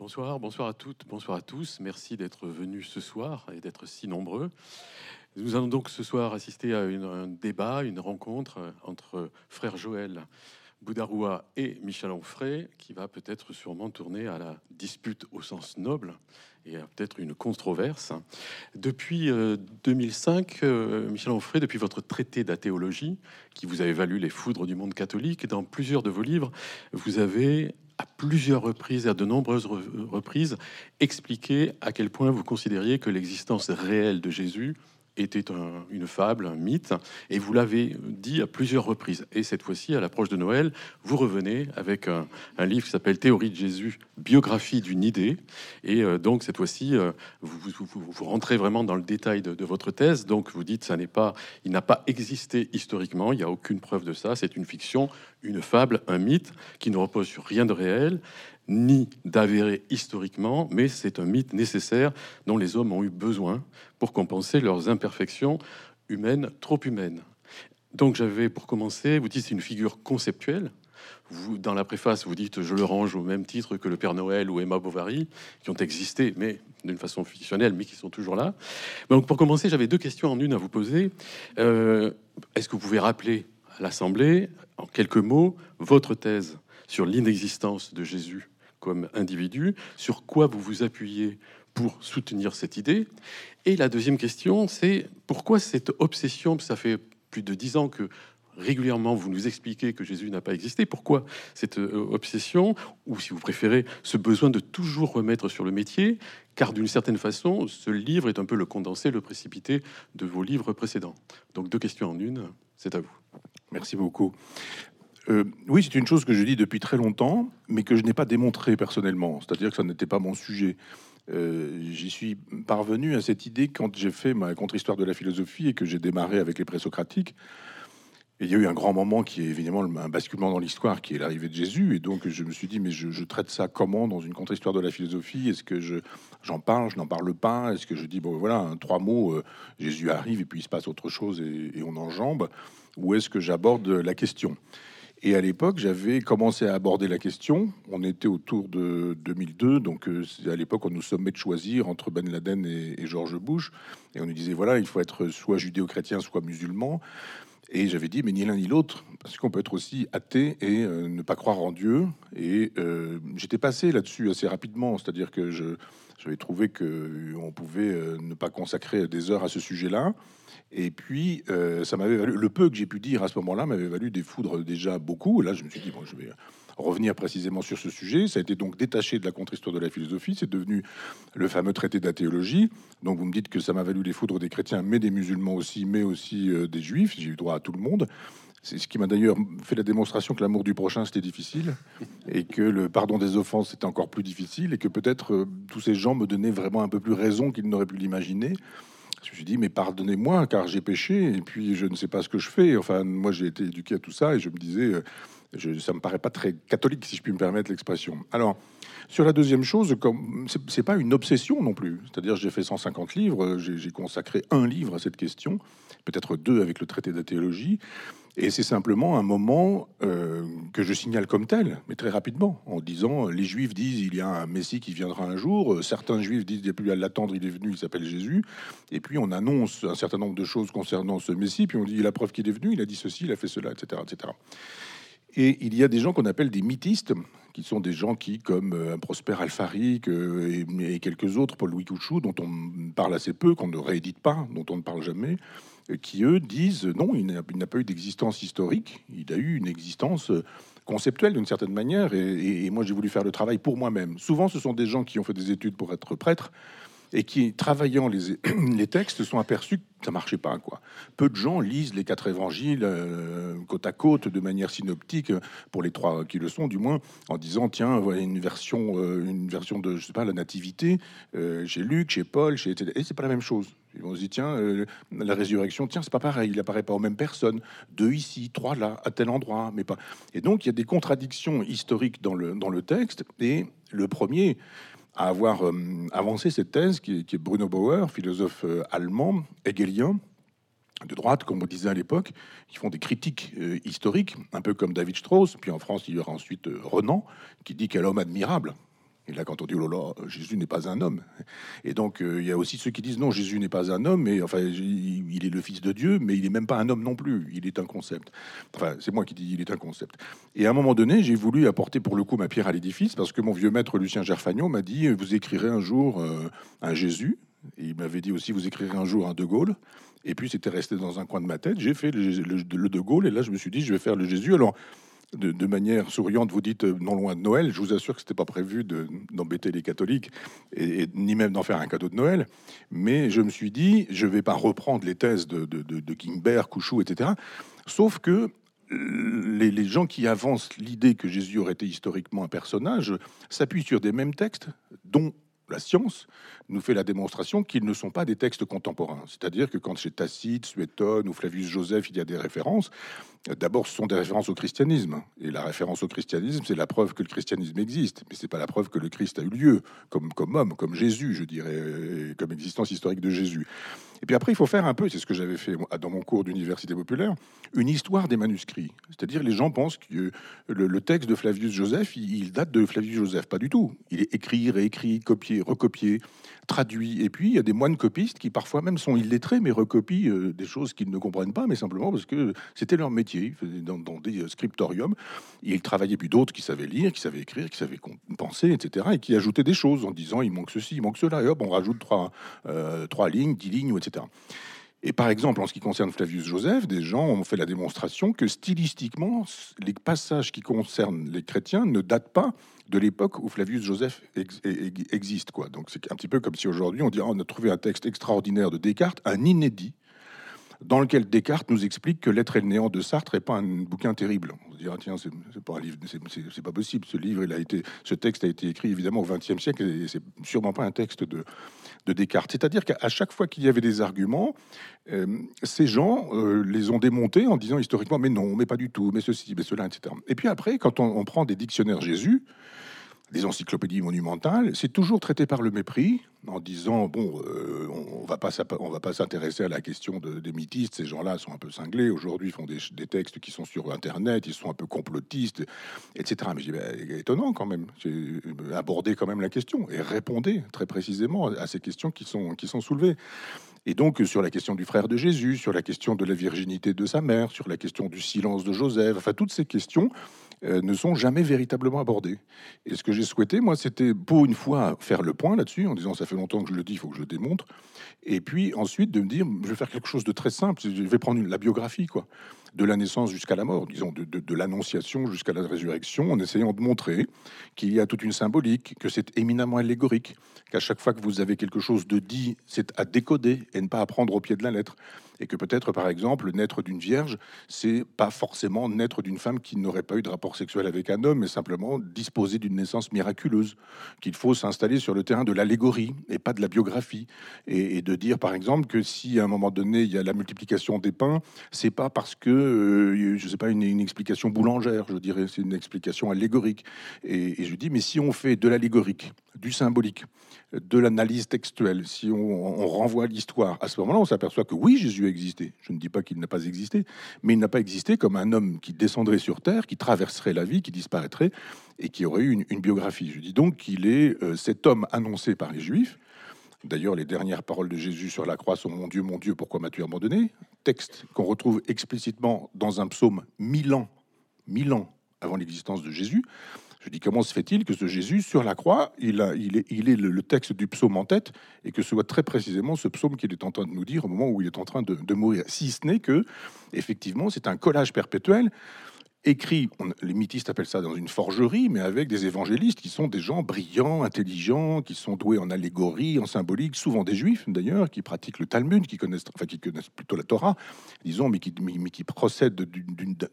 Bonsoir, bonsoir à toutes, bonsoir à tous. Merci d'être venus ce soir et d'être si nombreux. Nous allons donc ce soir assister à un débat, une rencontre entre frère Joël Boudaroua et Michel Onfray, qui va peut-être sûrement tourner à la dispute au sens noble et peut-être une controverse. Depuis 2005, euh, euh, Michel Onfray, depuis votre traité d'athéologie, qui vous avait valu les foudres du monde catholique, dans plusieurs de vos livres, vous avez à plusieurs reprises, à de nombreuses reprises, expliqué à quel point vous considériez que l'existence réelle de Jésus était une fable, un mythe, et vous l'avez dit à plusieurs reprises. Et cette fois-ci, à l'approche de Noël, vous revenez avec un, livre qui s'appelle Théorie de Jésus, biographie d'une idée. Et euh, donc cette fois-ci, euh, vous, rentrez vraiment dans le détail de, de, votre thèse. Donc vous dites, ça n'est pas, il n'a pas existé historiquement, il n'y a aucune preuve de ça. C'est une fiction, une fable, un mythe qui ne repose sur rien de réel ni d'avéré historiquement, mais c'est un mythe nécessaire dont les hommes ont eu besoin pour compenser leurs imperfections humaines trop humaines. Donc j'avais pour commencer, vous dites c'est une figure conceptuelle. Vous, dans la préface, vous dites je le range au même titre que le Père Noël ou Emma Bovary, qui ont existé, mais d'une façon fictionnelle, mais qui sont toujours là. Donc pour commencer, j'avais deux questions en une à vous poser. Euh, est-ce que vous pouvez rappeler à l'Assemblée, en quelques mots, votre thèse sur l'inexistence de Jésus comme individu, sur quoi vous vous appuyez pour soutenir cette idée Et la deuxième question, c'est pourquoi cette obsession, ça fait plus de dix ans que régulièrement vous nous expliquez que Jésus n'a pas existé, pourquoi cette euh, obsession, ou si vous préférez, ce besoin de toujours remettre sur le métier, car d'une certaine façon, ce livre est un peu le condensé, le précipité de vos livres précédents. Donc deux questions en une, c'est à vous. Merci beaucoup. Euh, oui, c'est une chose que je dis depuis très longtemps, mais que je n'ai pas démontré personnellement. C'est-à-dire que ça n'était pas mon sujet. Euh, j'y suis parvenu à cette idée quand j'ai fait ma contre-histoire de la philosophie et que j'ai démarré avec les présocratiques. Et il y a eu un grand moment qui est évidemment un basculement dans l'histoire, qui est l'arrivée de Jésus. Et donc je me suis dit, mais je, traite ça comment dans une contre-histoire de la philosophie? Est-ce que je j'en parle, je n'en parle pas? Est-ce que je dis, bon voilà, trois mots, euh, Jésus arrive et puis il se passe autre chose et, et on enjambe? Ou est-ce que j'aborde la question? Et à l'époque, j'avais commencé à aborder la question. On était autour de 2002, donc euh, à l'époque, on nous sommait de choisir entre Ben Laden et, George Bush. Et on nous disait, voilà, il faut être soit judéo-chrétien, soit musulman. Et j'avais dit, mais ni l'un ni l'autre, parce qu'on peut être aussi athée et euh, ne pas croire en Dieu. Et euh, j'étais passé là-dessus assez rapidement, c'est-à-dire que je, j'avais trouvé que on pouvait ne pas consacrer des heures à ce sujet-là. Et puis, euh, ça m'avait valu, le peu que j'ai pu dire à ce moment-là m'avait valu des foudres déjà beaucoup. là, je me suis dit, bon, je vais revenir précisément sur ce sujet. Ça a été donc détaché de la contre-histoire de la philosophie. C'est devenu le fameux traité d'athéologie. Donc, vous me dites que ça m'a valu les foudres des chrétiens, mais des musulmans aussi, mais aussi euh, des juifs. J'ai eu droit à tout le monde. C'est ce qui m'a d'ailleurs fait la démonstration que l'amour du prochain c'était difficile et que le pardon des offenses c'était encore plus difficile et que peut-être euh, tous ces gens me donnaient vraiment un peu plus raison qu'ils n'auraient pu l'imaginer. Je me suis dit, mais pardonnez-moi, car j'ai péché, et puis je ne sais pas ce que je fais. Enfin, moi, j'ai été éduqué à tout ça, et je me disais, euh, je, ça me paraît pas très catholique, si je puis me permettre l'expression. Alors, sur la deuxième chose, comme c'est pas une obsession non plus. C'est-à-dire, j'ai fait 150 livres, j'ai consacré un livre à cette question, peut-être deux avec le traité de théologie. Et c'est simplement un moment euh, que je signale comme tel, mais très rapidement, en disant les Juifs disent il y a un Messie qui viendra un jour, euh, certains Juifs disent il n'y a plus à l'attendre, il est venu, il s'appelle Jésus. Et puis on annonce un certain nombre de choses concernant ce Messie, puis on dit la preuve qu'il est venu, il a dit ceci, il a fait cela, etc. etc. Et il y a des gens qu'on appelle des mythistes, qui sont des gens qui, comme euh, Prosper Alfaric et, quelques autres, Paul-Louis Couchou, dont on parle assez peu, qu'on ne réédite pas, dont on ne parle jamais, qui eux disent non, il n'a pas eu d'existence historique, il a eu une existence euh, conceptuelle d'une certaine manière, et, moi j'ai voulu faire le travail pour moi-même. Souvent, ce sont des gens qui ont fait des études pour être prêtres et qui, travaillant les, textes, sont aperçus que ça marchait pas. Quoi. Peu de gens lisent les quatre évangiles euh, côte à côte de manière synoptique, pour les trois qui le sont du moins, en disant tiens, voilà une version, euh, une version de je sais pas la nativité chez Luc, chez Paul, chez etc. Et c'est pas la même chose. On se dit, tiens, euh, la résurrection, tiens, c'est pas pareil, il apparaît pas aux mêmes personnes, deux ici, trois là, à tel endroit, mais pas. Et donc, il y a des contradictions historiques dans le, dans le texte. Et le premier à avoir euh, avancé cette thèse, qui est, Bruno Bauer, philosophe euh, allemand, hegelien, de droite, comme on disait à l'époque, qui font des critiques historiques, un peu comme David Strauss. Puis en France, il y aura ensuite Renan, qui dit quel homme admirable Et là, quand on dit oh là là, Jésus n'est pas un homme, et donc euh, il y a aussi ceux qui disent non, Jésus n'est pas un homme, mais enfin il est le Fils de Dieu, mais il n'est même pas un homme non plus. Il est un concept. Enfin, c'est moi qui dis il est un concept. Et à un moment donné, j'ai voulu apporter pour le coup ma pierre à l'édifice parce que mon vieux maître Lucien Gerfagnon m'a dit vous écrirez un jour euh, un Jésus. Il m'avait dit aussi vous écrirez un jour un De Gaulle. Et puis c'était resté dans un coin de ma tête. J'ai fait le, le De Gaulle et là je me suis dit je vais faire le Jésus. Alors de, manière souriante, vous dites euh, non loin de Noël. Je vous assure que ce n'était pas prévu d'embêter les catholiques ni même d'en faire un cadeau de Noël. Mais je me suis dit, je ne vais pas reprendre les thèses de, de, Couchou, etc. Sauf que les, les, gens qui avancent l'idée que Jésus aurait été historiquement un personnage s'appuient sur des mêmes textes, dont la science nous fait la démonstration qu'ils ne sont pas des textes contemporains. C'est-à-dire que quand chez Tacite, Suétone ou Flavius Joseph, il y a des références, d'abord ce sont des références au christianisme. Et la référence au christianisme, c'est la preuve que le christianisme existe, mais c'est pas la preuve que le Christ a eu lieu, comme, comme homme, comme Jésus, je dirais, comme existence historique de Jésus. Et puis après, il faut faire un peu, c'est ce que j'avais fait dans mon cours d'université populaire, une histoire des manuscrits. C'est-à-dire, les gens pensent que le, texte de Flavius Joseph, il, date de Flavius Joseph. Pas du tout. Il est écrit, réécrit, copié, recopié, traduit. Et puis, il y a des moines copistes qui parfois même sont illettrés, mais recopient euh, des choses qu'ils ne comprennent pas, mais simplement parce que c'était leur métier. Dans, dans des scriptoriums, ils travaillaient, puis d'autres qui savaient lire, qui savaient écrire, qui savaient penser, etc., et qui ajoutaient des choses en disant il manque ceci, il manque cela, et hop, on rajoute euh, trois lignes, dix lignes, etc. Et par exemple, en ce qui concerne Flavius Joseph, des gens ont fait la démonstration que stylistiquement, les passages qui concernent les chrétiens ne datent pas de l'époque où Flavius Joseph existe. Quoi. Donc c'est un petit peu comme si aujourd'hui on dit on a trouvé un texte extraordinaire de Descartes, un inédit, dans lequel Descartes nous explique que L'être et le néant de Sartre n'est pas un bouquin terrible. On se dira, tiens, c'est pas pas possible. Ce livre, a été, ce texte a été écrit évidemment au XXe siècle et c'est sûrement pas un texte de, de Descartes. C'est-à-dire qu'à chaque fois qu'il y avait des arguments, euh, ces gens euh, les ont démontés en disant historiquement, mais non, mais pas du tout, mais ceci, mais cela, etc. Et puis après, quand on prend des dictionnaires Jésus, des encyclopédies monumentales, c'est toujours traité par le mépris, en disant bon, euh, on va pas va pas s'intéresser à la question de, des mythistes. Ces gens-là sont un peu cinglés. Aujourd'hui, font des, textes qui sont sur Internet, ils sont un peu complotistes, etc. Mais ben, étonnant quand même. J'ai abordé quand même la question et répondez très précisément à ces questions qui sont soulevées. Et donc sur la question du frère de Jésus, sur la question de la virginité de sa mère, sur la question du silence de Joseph, enfin toutes ces questions euh, ne sont jamais véritablement abordées. Et ce que j'ai souhaité, moi, c'était pour une fois faire le point là-dessus, en disant ça fait longtemps que je le dis, il faut que je le démontre. Et puis ensuite de me dire, je vais faire quelque chose de très simple, je vais prendre la biographie, quoi, de la naissance jusqu'à la mort, disons, de, de l'annonciation jusqu'à la résurrection, en essayant de montrer qu'il y a toute une symbolique, que c'est éminemment allégorique, qu'à chaque fois que vous avez quelque chose de dit, c'est à décoder et ne pas à prendre au pied de la lettre. Et que peut-être, par exemple, naître d'une vierge, c'est pas forcément naître d'une femme qui n'aurait pas eu de rapport sexuel avec un homme, mais simplement disposer d'une naissance miraculeuse, qu'il faut s'installer sur le terrain de l'allégorie et pas de la biographie, et, de dire, par exemple, que si à un moment donné il y a la multiplication des pains, c'est pas parce que, euh, je sais pas, une, explication boulangère, je dirais, c'est une explication allégorique. Et, et je dis, mais si on fait de l'allégorique, du symbolique, de l'analyse textuelle, si on, renvoie l'histoire, à ce moment-là, on s'aperçoit que oui, Jésus a existé. Je ne dis pas qu'il n'a pas existé, mais il n'a pas existé comme un homme qui descendrait sur terre, qui traverserait la vie, qui disparaîtrait et qui aurait eu une, biographie. Je dis donc qu'il est euh, cet homme annoncé par les Juifs. D'ailleurs, les dernières paroles de Jésus sur la croix sont Mon Dieu, mon Dieu, pourquoi m'as-tu abandonné? Texte qu'on retrouve explicitement dans un psaume mille ans, mille ans avant l'existence de Jésus. Je dis comment se fait-il que ce Jésus sur la croix, il, a, est le, texte du psaume en tête et que ce soit très précisément ce psaume qu'il est en train de nous dire au moment où il est en train de, de mourir? Si ce n'est que, effectivement, c'est un collage perpétuel écrit, les mythistes appellent ça dans une forgerie, mais avec des évangélistes qui sont des gens brillants, intelligents, qui sont doués en allégorie, en symbolique, souvent des juifs d'ailleurs, qui pratiquent le Talmud, qui connaissent, enfin qui connaissent plutôt la Torah, disons, mais qui, procèdent du,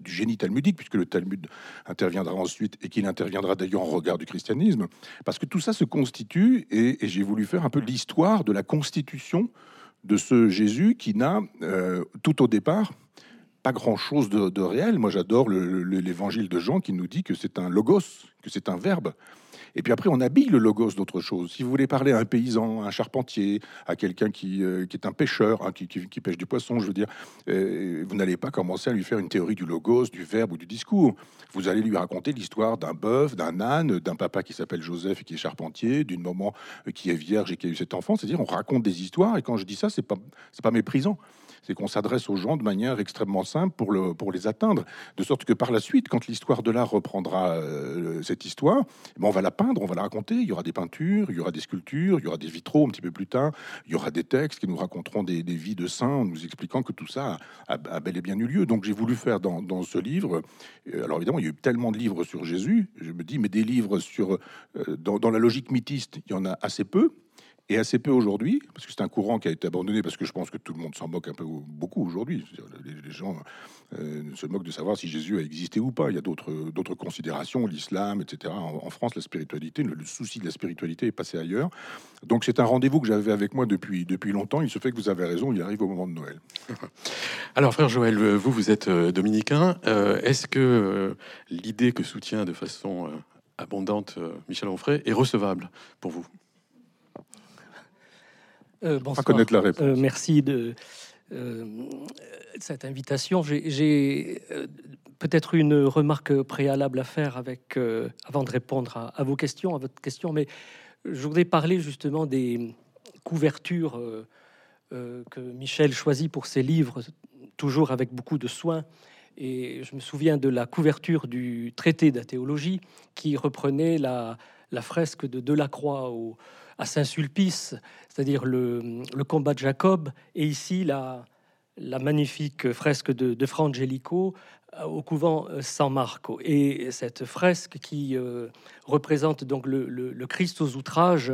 génie talmudique, puisque le Talmud interviendra ensuite et qu'il interviendra d'ailleurs en regard du christianisme, parce que tout ça se constitue, et, j'ai voulu faire un peu l'histoire de la constitution de ce Jésus qui n'a, euh, tout au départ, grand-chose de, réel. Moi, j'adore l'évangile de Jean qui nous dit que c'est un logos, que c'est un verbe. Et puis après, on habille le logos d'autre chose. Si vous voulez parler à un paysan, à un charpentier, à quelqu'un qui, euh, qui, est un pêcheur, hein, qui, pêche du poisson, je veux dire, euh, vous n'allez pas commencer à lui faire une théorie du logos, du verbe ou du discours. Vous allez lui raconter l'histoire d'un bœuf, d'un âne, d'un papa qui s'appelle Joseph et qui est charpentier, d'une maman qui est vierge et qui a eu cet enfant. C'est-à-dire, on raconte des histoires. Et quand je dis ça, c'est pas, pas méprisant c'est qu'on s'adresse aux gens de manière extrêmement simple pour, le, pour les atteindre, de sorte que par la suite, quand l'histoire de l'art reprendra euh, cette histoire, ben, on va la peindre, on va la raconter. Il y aura des peintures, il y aura des sculptures, il y aura des vitraux un petit peu plus tard, il y aura des textes qui nous raconteront des, vies de saints, en nous expliquant que tout ça a, bel et bien eu lieu. Donc j'ai voulu faire dans, dans, ce livre, euh, alors évidemment, il y a eu tellement de livres sur Jésus, je me dis, mais des livres sur, euh, dans, dans la logique mythiste, il y en a assez peu et assez peu aujourd'hui, parce que c'est un courant qui a été abandonné, parce que je pense que tout le monde s'en moque un peu beaucoup aujourd'hui. Les, gens euh, se moquent de savoir si Jésus a existé ou pas. Il y a d'autres considérations, l'islam, etc. En, France, la spiritualité, le, souci de la spiritualité est passé ailleurs. Donc c'est un rendez-vous que j'avais avec moi depuis depuis longtemps. Il se fait que vous avez raison, il arrive au moment de Noël. Alors frère Joël, vous vous êtes euh, dominicain. Euh, est-ce que l'idée que soutient de façon abondante Michel Onfray est recevable pour vous? Euh, bonsoir. connaître la réponse. Euh, merci de euh, cette invitation. J'ai peut-être une remarque préalable à faire avec, avant de répondre à, vos questions, à votre question, mais je voudrais parler justement des couvertures que Michel choisit pour ses livres, toujours avec beaucoup de soin. Et je me souviens de la couverture du traité de la théologie qui reprenait la, la fresque de Delacroix au, à Saint-Sulpice, c'est-à-dire le, combat de Jacob, et ici la, magnifique fresque de, de Fra Angelico euh, au couvent euh, San Marco. Et cette fresque qui euh, représente donc le, Christ aux outrages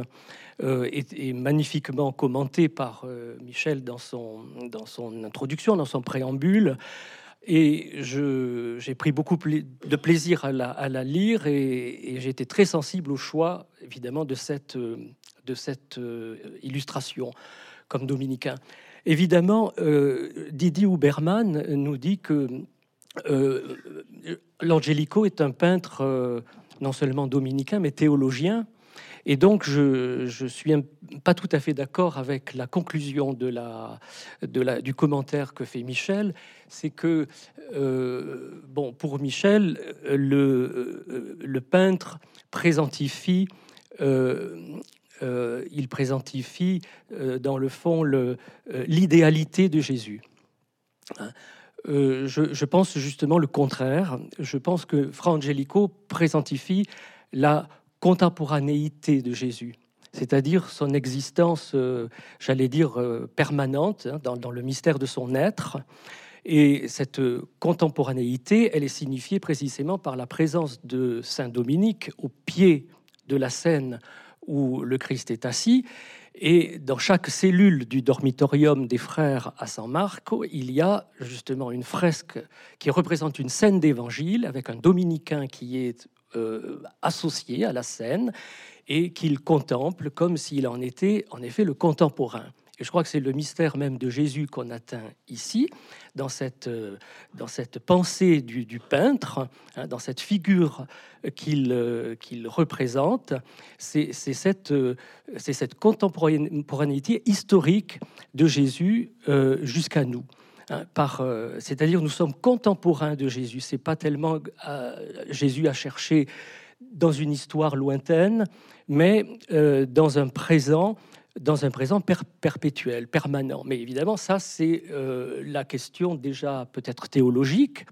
est, magnifiquement commentée par Michel dans son, dans son introduction, dans son préambule. Et j'ai pris beaucoup de plaisir à la, lire et, et j'ai été très sensible au choix, évidemment, de cette, cette euh, illustration comme dominicain. Évidemment, euh, Didier Huberman nous dit que euh, l'Angelico est un peintre non seulement dominicain, mais théologien. Et donc, je ne suis pas tout à fait d'accord avec la conclusion de la, de la, du commentaire que fait Michel. C'est que, bon, pour Michel, le, le peintre présentifie euh, il présentifie euh, dans le fond euh, l'idéalité de Jésus. Hein. je, pense justement le contraire. Je pense que Fra Angelico présentifie la contemporanéité de Jésus, c'est-à-dire son existence, j'allais dire, permanente hein, dans, dans, le mystère de son être. Et cette contemporanéité, elle est signifiée précisément par la présence de Saint Dominique au pied de la scène où le Christ est assis. Et dans chaque cellule du dormitorium des frères à San Marco, il y a justement une fresque qui représente une scène d'évangile avec un dominicain qui est euh, associé à la scène et qu'il contemple comme s'il en était en effet le contemporain. Et je crois que c'est le mystère même de Jésus qu'on atteint ici, dans cette, euh, dans cette pensée du, peintre, hein, dans cette figure qu'il euh, représente. C'est cette, euh, cette contemporanéité historique de Jésus jusqu'à nous. Hein, par, c'est-à-dire nous sommes contemporains de Jésus. C'est pas tellement Jésus a cherché dans une histoire lointaine, mais dans un présent dans un présent perpétuel, permanent. Mais évidemment, ça, c'est euh, la question déjà peut-être théologique,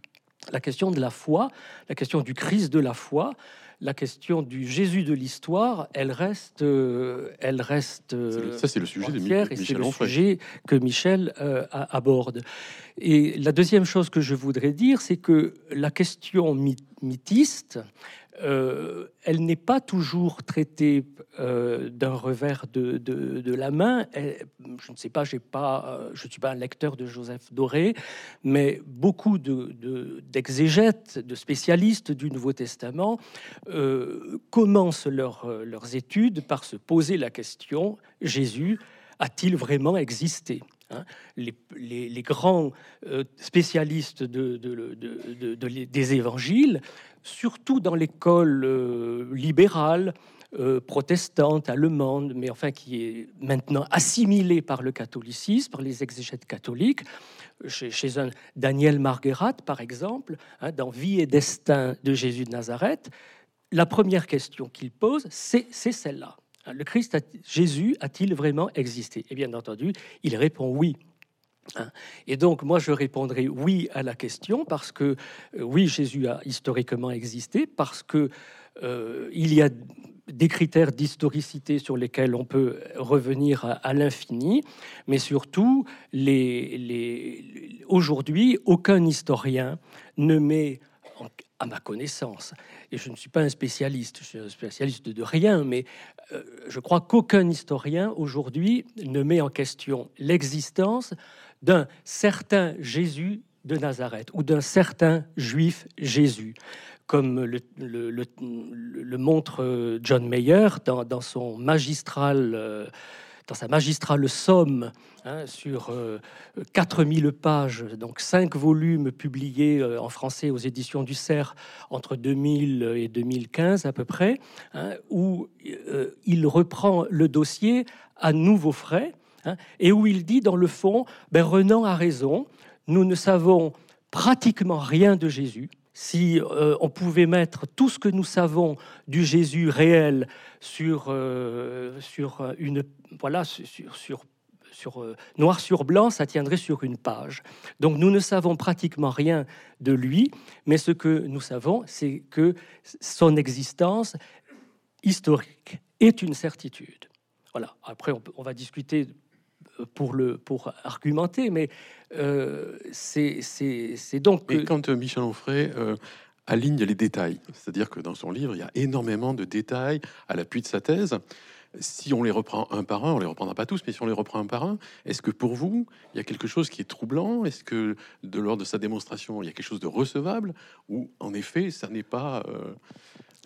la question de la foi, la question du Christ de la foi, la question du Jésus de l'histoire, elle reste, euh, elle reste. ça, c'est le sujet de Michel et c'est le sujet que Michel euh, aborde. Et la deuxième chose que je voudrais dire, c'est que la question mythiste, euh, elle n'est pas toujours traitée euh, d'un revers de, la main. je ne sais pas, euh, je ne suis pas un lecteur de Joseph Doré, mais beaucoup d'exégètes, de, spécialistes du Nouveau Testament commencent leurs études par se poser la question Jésus a-t-il vraiment existé? Hein. Les, grands euh, spécialistes de, des évangiles, surtout dans l'école euh, libérale, euh, protestante, allemande, mais enfin qui est maintenant assimilée par le catholicisme, par les exégètes catholiques, chez, un Daniel Marguerat, par exemple, hein, dans Vie et destin de Jésus de Nazareth, la première question qu'il pose, c'est celle-là. Le Christ, Jésus, a-t-il vraiment existé? Et bien entendu, il répond oui. Hein. Et donc, moi, je répondrai oui à la question parce que euh, oui, Jésus a historiquement existé, parce que euh, il y a des critères d'historicité sur lesquels on peut revenir à, l'infini, mais surtout, aujourd'hui, aucun historien ne met, à ma connaissance, et je ne suis pas un spécialiste, je suis un spécialiste de rien, mais euh, je crois qu'aucun historien aujourd'hui ne met en question l'existence d'un certain Jésus de Nazareth ou d'un certain juif Jésus, comme le, montre John Mayer dans, son magistral, euh, dans sa magistrale somme hein, sur 4000 euh, pages, donc cinq volumes publiés en français aux éditions du CERF entre 2000 et 2015 à peu près, hein, où il reprend le dossier à nouveau frais Hein, et où il dit dans le fond, ben Renan a raison, nous ne savons pratiquement rien de Jésus. Si euh, on pouvait mettre tout ce que nous savons du Jésus réel sur, euh, sur une voilà sur, sur, sur euh, noir sur blanc, ça tiendrait sur une page. Donc nous ne savons pratiquement rien de lui, mais ce que nous savons, c'est que son existence historique est une certitude. Voilà. Après, on va discuter pour, le, pour argumenter, mais euh, c'est donc... Et quand euh, Michel Onfray euh, aligne les détails, c'est-à-dire que dans son livre, il y a énormément de détails à l'appui de sa thèse. Si on les reprend un par un, on les reprendra pas tous, mais si on les reprend un par un, est-ce que pour vous, il y a quelque chose qui est troublant? Est-ce que de lors de sa démonstration, il y a quelque chose de recevable? Ou en effet, ça n'est pas... Euh,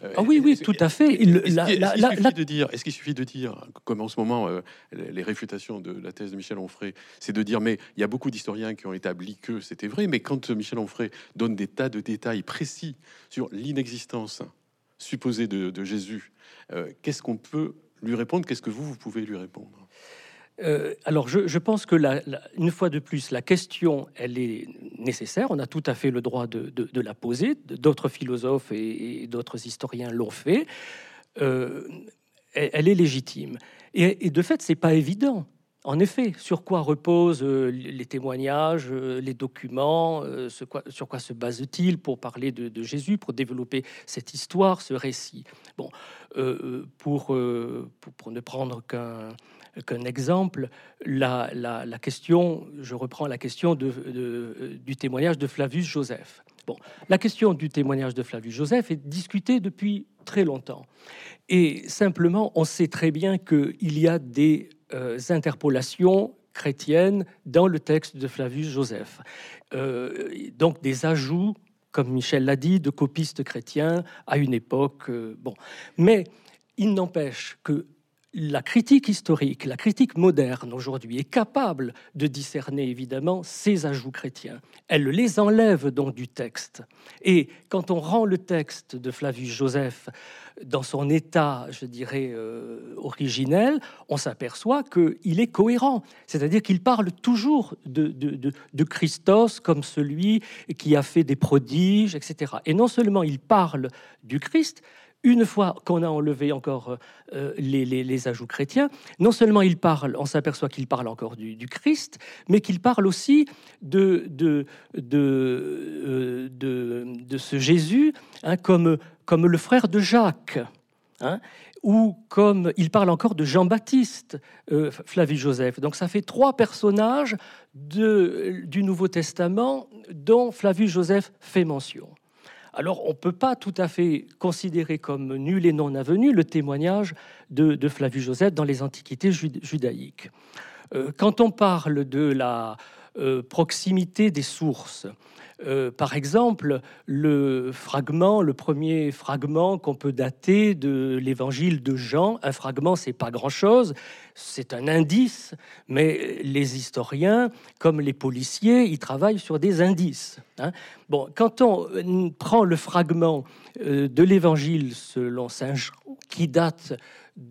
ah oui, oui, tout à fait. Est-ce qu'il suffit de dire, comme en ce moment, euh, les réfutations de la thèse de Michel Onfray, c'est de dire, mais il y a beaucoup d'historiens qui ont établi que c'était vrai, mais quand Michel Onfray donne des tas de détails précis sur l'inexistence supposée de, Jésus, euh, qu'est-ce qu'on peut lui répondre? Qu'est-ce que vous, vous pouvez lui répondre? Euh, alors, je, pense que, une fois de plus, la question, elle est nécessaire. On a tout à fait le droit de, la poser. D'autres philosophes et, d'autres historiens l'ont fait. Euh, elle, est légitime. Et, de fait, c'est pas évident. En effet, sur quoi reposent euh, les témoignages, les documents, sur quoi se base-t-il pour parler de, Jésus, pour développer cette histoire, ce récit? Bon, pour, ne prendre qu'un qu'un exemple, la, question, je reprends la question de, du témoignage de Flavius Joseph. Bon, la question du témoignage de Flavius Joseph est discutée depuis très longtemps. Et simplement, on sait très bien qu'il y a des euh, interpolations chrétiennes dans le texte de Flavius Joseph. Euh, donc des ajouts, comme Michel l'a dit, de copistes chrétiens à une époque. Euh, bon, mais il n'empêche que la critique historique, la critique moderne aujourd'hui est capable de discerner évidemment ces ajouts chrétiens. Elle les enlève donc du texte. Et quand on rend le texte de Flavius Joseph dans son état, je dirais, euh, originel, on s'aperçoit qu'il est cohérent. C'est-à-dire qu'il parle toujours de, de, Christos comme celui qui a fait des prodiges, etc. Et non seulement il parle du Christ, une fois qu'on a enlevé encore euh, les, ajouts chrétiens, non seulement il parle, on s'aperçoit qu'il parle encore du, Christ, mais qu'il parle aussi de, de, de, euh, ce Jésus hein, comme, comme le frère de Jacques. Hein, ou comme il parle encore de Jean-Baptiste, euh, Flavie Joseph. Donc ça fait trois personnages de, du Nouveau Testament dont Flavius Joseph fait mention. Alors on ne peut pas tout à fait considérer comme nul et non avenu le témoignage de, Flavius Joseph dans les antiquités judaïques. Euh, quand on parle de la euh, proximité des sources, Euh, par exemple, le fragment, le premier fragment qu'on peut dater de l'évangile de Jean, un fragment, c'est pas grand-chose, c'est un indice, mais les historiens, comme les policiers, ils travaillent sur des indices. Hein. Bon, quand on prend le fragment euh, de l'évangile selon Saint Jean, qui date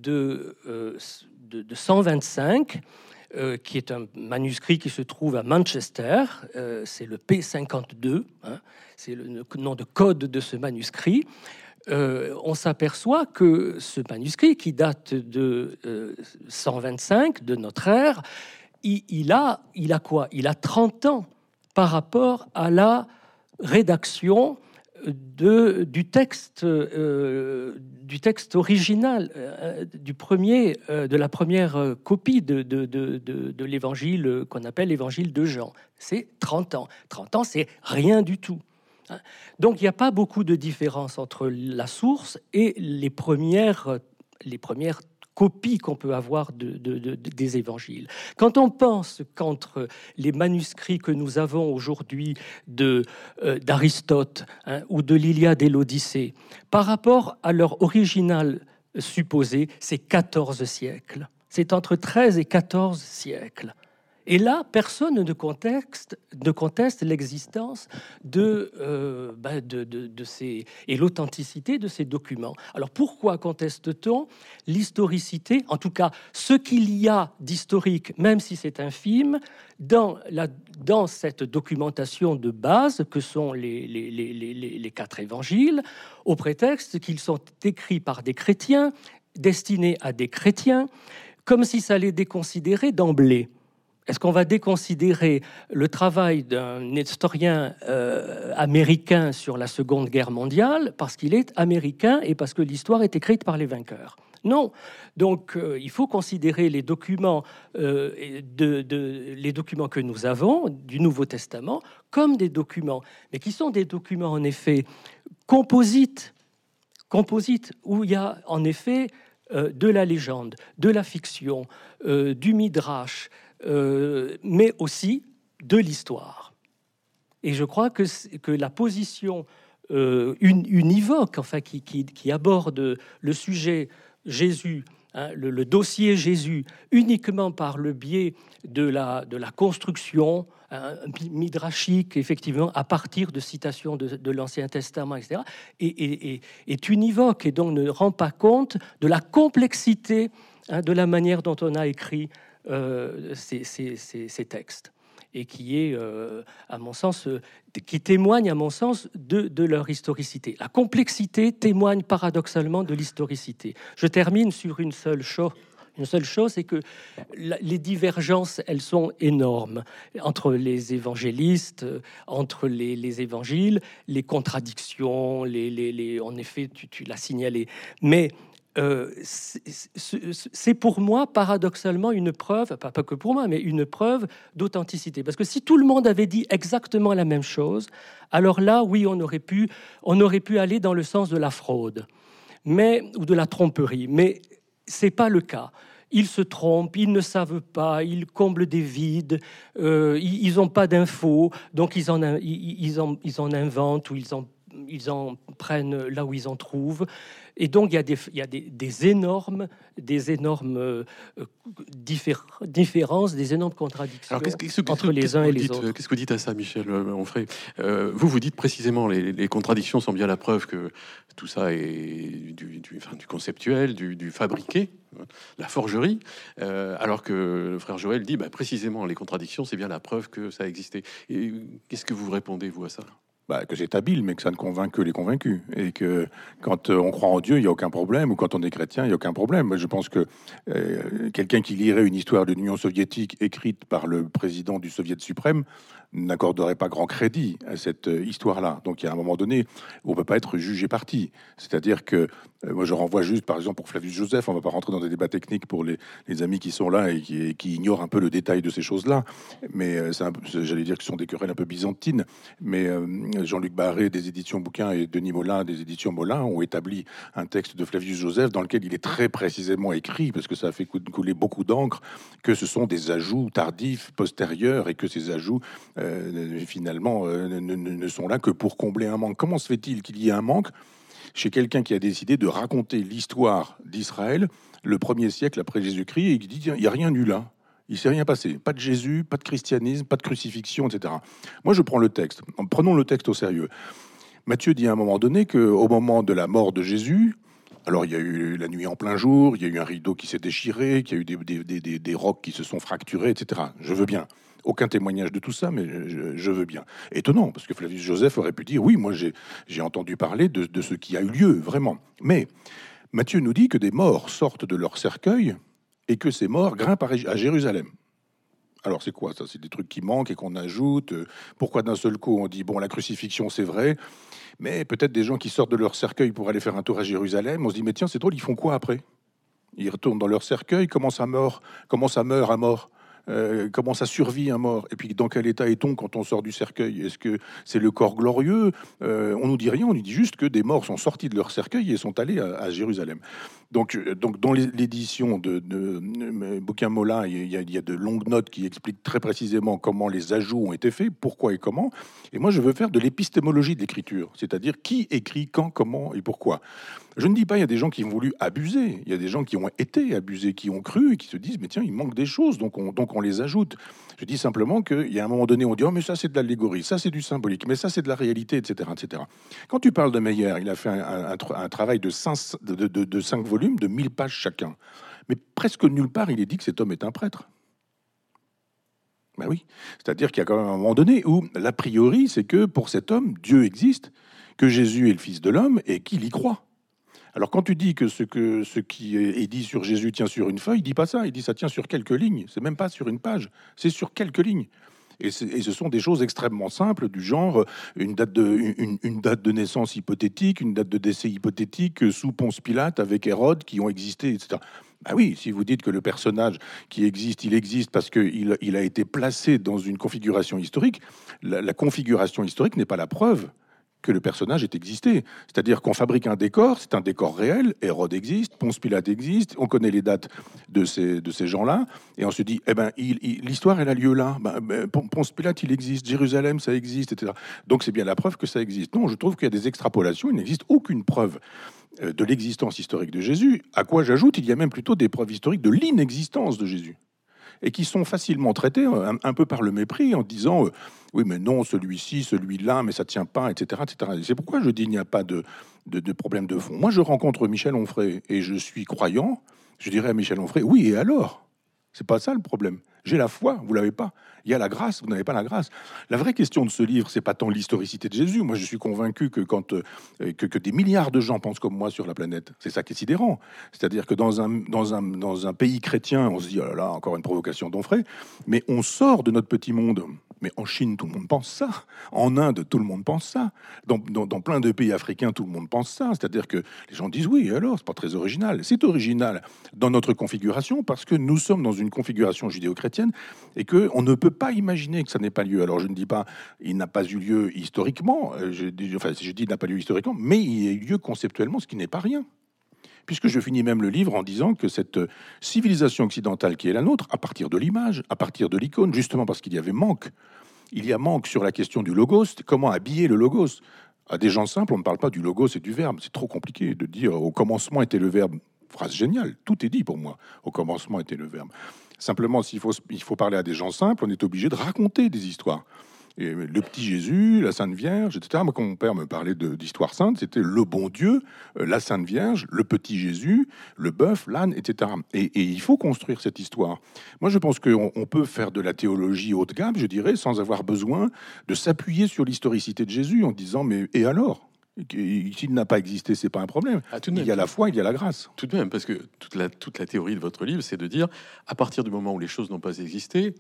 euh, de 125, euh, qui est un manuscrit qui se trouve à Manchester. Euh, c'est le P52, hein, c'est le nom de code de ce manuscrit. Euh, on s'aperçoit que ce manuscrit, qui date de 125 de notre ère, il, a, il a quoi? Il a 30 ans par rapport à la rédaction du, texte, euh, du texte original, euh, du premier, euh, de la première copie de, de, de l'évangile qu'on appelle l'évangile de Jean. C'est 30 ans. 30 ans, c'est rien du tout. Hein. Donc il n'y a pas beaucoup de différence entre la source et les premières, les premières copie qu'on peut avoir de, des évangiles. Quand on pense qu'entre les manuscrits que nous avons aujourd'hui euh, d'Aristote hein, ou de l'Iliade et l'Odyssée, par rapport à leur original supposé, c'est 14 siècles. C'est entre 13 et 14 siècles. Et là, personne ne conteste, l'existence euh, ces, et l'authenticité de ces documents. Alors pourquoi conteste-t-on l'historicité, en tout cas ce qu'il y a d'historique, même si c'est infime, dans, dans cette documentation de base que sont les, les quatre évangiles, au prétexte qu'ils sont écrits par des chrétiens, destinés à des chrétiens, comme si ça les déconsidérait d'emblée. Est-ce qu'on va déconsidérer le travail d'un historien euh, américain sur la Seconde Guerre mondiale parce qu'il est américain et parce que l'histoire est écrite par les vainqueurs? Non. Donc, euh, il faut considérer les documents, euh, les documents que nous avons du Nouveau Testament comme des documents, mais qui sont des documents en effet composites, composites où il y a en effet de la légende, de la fiction, du midrash, euh, mais aussi de l'histoire. Et je crois que, que la position euh, univoque, enfin, qui, qui, aborde le sujet Jésus, hein, le, dossier Jésus, uniquement par le biais de la, de la construction hein, midrashique, effectivement, à partir de citations de, l'Ancien Testament, etc., et, est univoque et donc ne rend pas compte de la complexité hein, de la manière dont on a écrit euh, ces, textes et qui est, euh, à mon sens, euh, qui témoigne, à mon sens, de, leur historicité. La complexité témoigne paradoxalement de l'historicité. Je termine sur une seule chose. Une seule chose, c'est que les divergences, elles sont énormes entre les évangélistes, entre les, évangiles, les contradictions, les, en effet, tu, tu l'as signalé. Mais euh, c'est pour moi paradoxalement une preuve, pas, que pour moi, mais une preuve d'authenticité. Parce que si tout le monde avait dit exactement la même chose, alors là, oui, on aurait pu, on aurait pu aller dans le sens de la fraude, mais ou de la tromperie. Mais c'est pas le cas. Ils se trompent, ils ne savent pas, ils comblent des vides, euh, ils n'ont pas d'infos, donc ils en, ils, en, ils en inventent ou ils en ils en prennent là où ils en trouvent. Et donc, il y a des, il y a des, énormes, des énormes euh, différences, des énormes contradictions entre les uns et les autres. Qu'est-ce que vous dites à ça, Michel euh, Onfray? Euh, Vous, vous dites précisément les, les contradictions sont bien la preuve que tout ça est du, du, du conceptuel, du, fabriqué, la forgerie, alors que le frère Joël dit bah, précisément les contradictions, c'est bien la preuve que ça a existé. Qu'est-ce que vous répondez, vous, à ça? Bah, que c'est habile, mais que ça ne convainc que les convaincus. Et que quand euh, on croit en Dieu, il n'y a aucun problème, ou quand on est chrétien, il n'y a aucun problème. Je pense que euh, quelqu'un qui lirait une histoire de l'Union soviétique écrite par le président du Soviet suprême n'accorderait pas grand crédit à cette euh, histoire-là. Donc, il y a un moment donné où on ne peut pas être jugé parti. C'est-à-dire que Euh, moi, je renvoie juste, par exemple, pour Flavius Joseph, on ne va pas rentrer dans des débats techniques pour les, amis qui sont là et qui, ignorent un peu le détail de ces choses-là. Mais euh, j'allais dire que ce sont des querelles un peu byzantines. Mais Jean-Luc Barré des éditions Bouquins et Denis Molin des éditions Molin ont établi un texte de Flavius Joseph dans lequel il est très précisément écrit, parce que ça a fait couler beaucoup d'encre, que ce sont des ajouts tardifs, postérieurs, et que ces ajouts, finalement, ne, ne sont là que pour combler un manque. Comment se fait-il qu'il y ait un manque chez quelqu'un qui a décidé de raconter l'histoire d'Israël le premier siècle après Jésus-Christ et qui dit il n'y a rien eu là. Il s'est rien passé. Pas de Jésus, pas de christianisme, pas de crucifixion, etc. Moi, je prends le texte. Prenons le texte au sérieux. Matthieu dit à un moment donné qu'au moment de la mort de Jésus, alors il y a eu la nuit en plein jour, il y a eu un rideau qui s'est déchiré, qu'il y a eu des, des rocs qui se sont fracturés, etc. Je veux bien. Aucun témoignage de tout ça, mais je, veux bien. Étonnant, parce que Flavius Joseph aurait pu dire oui, moi j'ai entendu parler de, ce qui a eu lieu, vraiment. Mais Matthieu nous dit que des morts sortent de leur cercueil et que ces morts grimpent à Jérusalem. Alors c'est quoi ça? C'est des trucs qui manquent et qu'on ajoute? Pourquoi d'un seul coup on dit bon la crucifixion c'est vrai, mais peut-être des gens qui sortent de leur cercueil pour aller faire un tour à Jérusalem, on se dit mais tiens c'est drôle ils font quoi après? Ils retournent dans leur cercueil, comment ça meurt? Comment ça meurt à mort? Euh, comment ça survit un mort? Et puis dans quel état est-on quand on sort du cercueil? Est-ce que c'est le corps glorieux? Euh, On nous dit rien, on nous dit juste que des morts sont sortis de leur cercueil et sont allés à, Jérusalem. Donc, euh, donc dans l'édition de, Bouquin Molin, il y, a, il y, a, de longues notes qui expliquent très précisément comment les ajouts ont été faits, pourquoi et comment. Et moi, je veux faire de l'épistémologie de l'écriture, c'est-à-dire qui écrit quand, comment et pourquoi. Je ne dis pas il y a des gens qui ont voulu abuser, il y a des gens qui ont été abusés, qui ont cru et qui se disent mais tiens, il manque des choses, donc on, donc on les ajoute. Je dis simplement qu'il y a un moment donné, on dit oh mais ça c'est de l'allégorie, ça c'est du symbolique, mais ça c'est de la réalité, etc., etc. Quand tu parles de Meyer, il a fait un, travail de cinq, volumes, de 1000 pages chacun. Mais presque nulle part il est dit que cet homme est un prêtre. Ben oui, c'est-à-dire qu'il y a quand même un moment donné où l'a priori, c'est que pour cet homme, Dieu existe, que Jésus est le Fils de l'homme et qu'il y croit. Alors quand tu dis que ce, que ce qui est dit sur Jésus tient sur une feuille, il dit pas ça, il dit ça tient sur quelques lignes. C'est même pas sur une page, c'est sur quelques lignes. Et, ce sont des choses extrêmement simples, du genre une date, de, une, date de naissance hypothétique, une date de décès hypothétique sous Ponce Pilate avec Hérode qui ont existé, etc. Bah oui, si vous dites que le personnage qui existe, il existe parce qu'il il a été placé dans une configuration historique, la configuration historique n'est pas la preuve que le personnage ait existé. C'est-à-dire qu'on fabrique un décor, c'est un décor réel, Hérode existe, Ponce Pilate existe, on connaît les dates de ces, de ces gens-là, et on se dit, eh ben, l'histoire, elle a lieu là. Ben, ben, Ponce Pilate, il existe, Jérusalem, ça existe, etc. Donc c'est bien la preuve que ça existe. Non, je trouve qu'il y a des extrapolations, il n'existe aucune preuve euh, de l'existence historique de Jésus, à quoi j'ajoute, il y a même plutôt des preuves historiques de l'inexistence de Jésus et qui sont facilement traités euh, un, peu par le mépris en disant euh, oui mais non celui-ci, celui-là, mais ça tient pas, etc. etc. C'est pourquoi je dis il n'y a pas de, de, problème de fond. Moi je rencontre Michel Onfray et je suis croyant, je dirais à Michel Onfray oui et alors? C'est pas ça le problème. J'ai la foi, vous l'avez pas. Il y a la grâce, vous n'avez pas la grâce. La vraie question de ce livre, c'est pas tant l'historicité de Jésus. Moi, je suis convaincu que quand euh, que, des milliards de gens pensent comme moi sur la planète, c'est ça qui est sidérant. C'est-à-dire que dans un, dans, un, dans un pays chrétien, on se dit, oh là là, encore une provocation d'Onfray, mais on sort de notre petit monde. Mais en Chine, tout le monde pense ça. En Inde, tout le monde pense ça. Dans, plein de pays africains, tout le monde pense ça. C'est-à-dire que les gens disent oui, alors, c'est pas très original. C'est original dans notre configuration parce que nous sommes dans une configuration judéo-chrétienne et que on ne peut pas imaginer que ça n'ait pas lieu. Alors, je ne dis pas il n'a pas eu lieu historiquement. Euh, je, enfin, je dis il n'a pas lieu historiquement, mais il a eu lieu conceptuellement, ce qui n'est pas rien puisque je finis même le livre en disant que cette civilisation occidentale qui est la nôtre, à partir de l'image, à partir de l'icône, justement parce qu'il y avait manque, il y a manque sur la question du logos, comment habiller le logos. À des gens simples, on ne parle pas du logos et du verbe. C'est trop compliqué de dire au commencement était le verbe. Phrase géniale, tout est dit pour moi. Au commencement était le verbe. Simplement, s'il faut, il faut parler à des gens simples, on est obligé de raconter des histoires le petit Jésus, la Sainte Vierge, etc. Moi, quand mon père me parlait d'histoire sainte, c'était le bon Dieu, euh, la Sainte Vierge, le petit Jésus, le bœuf, l'âne, etc. Et, il faut construire cette histoire. Moi, je pense qu'on on peut faire de la théologie haut de gamme, je dirais, sans avoir besoin de s'appuyer sur l'historicité de Jésus en disant mais et alors? S'il n'a pas existé, c'est pas un problème. Ah, il y a la foi, il y a la grâce. Tout de même, parce que toute la, toute la théorie de votre livre, c'est de dire, à partir du moment où les choses n'ont pas existé,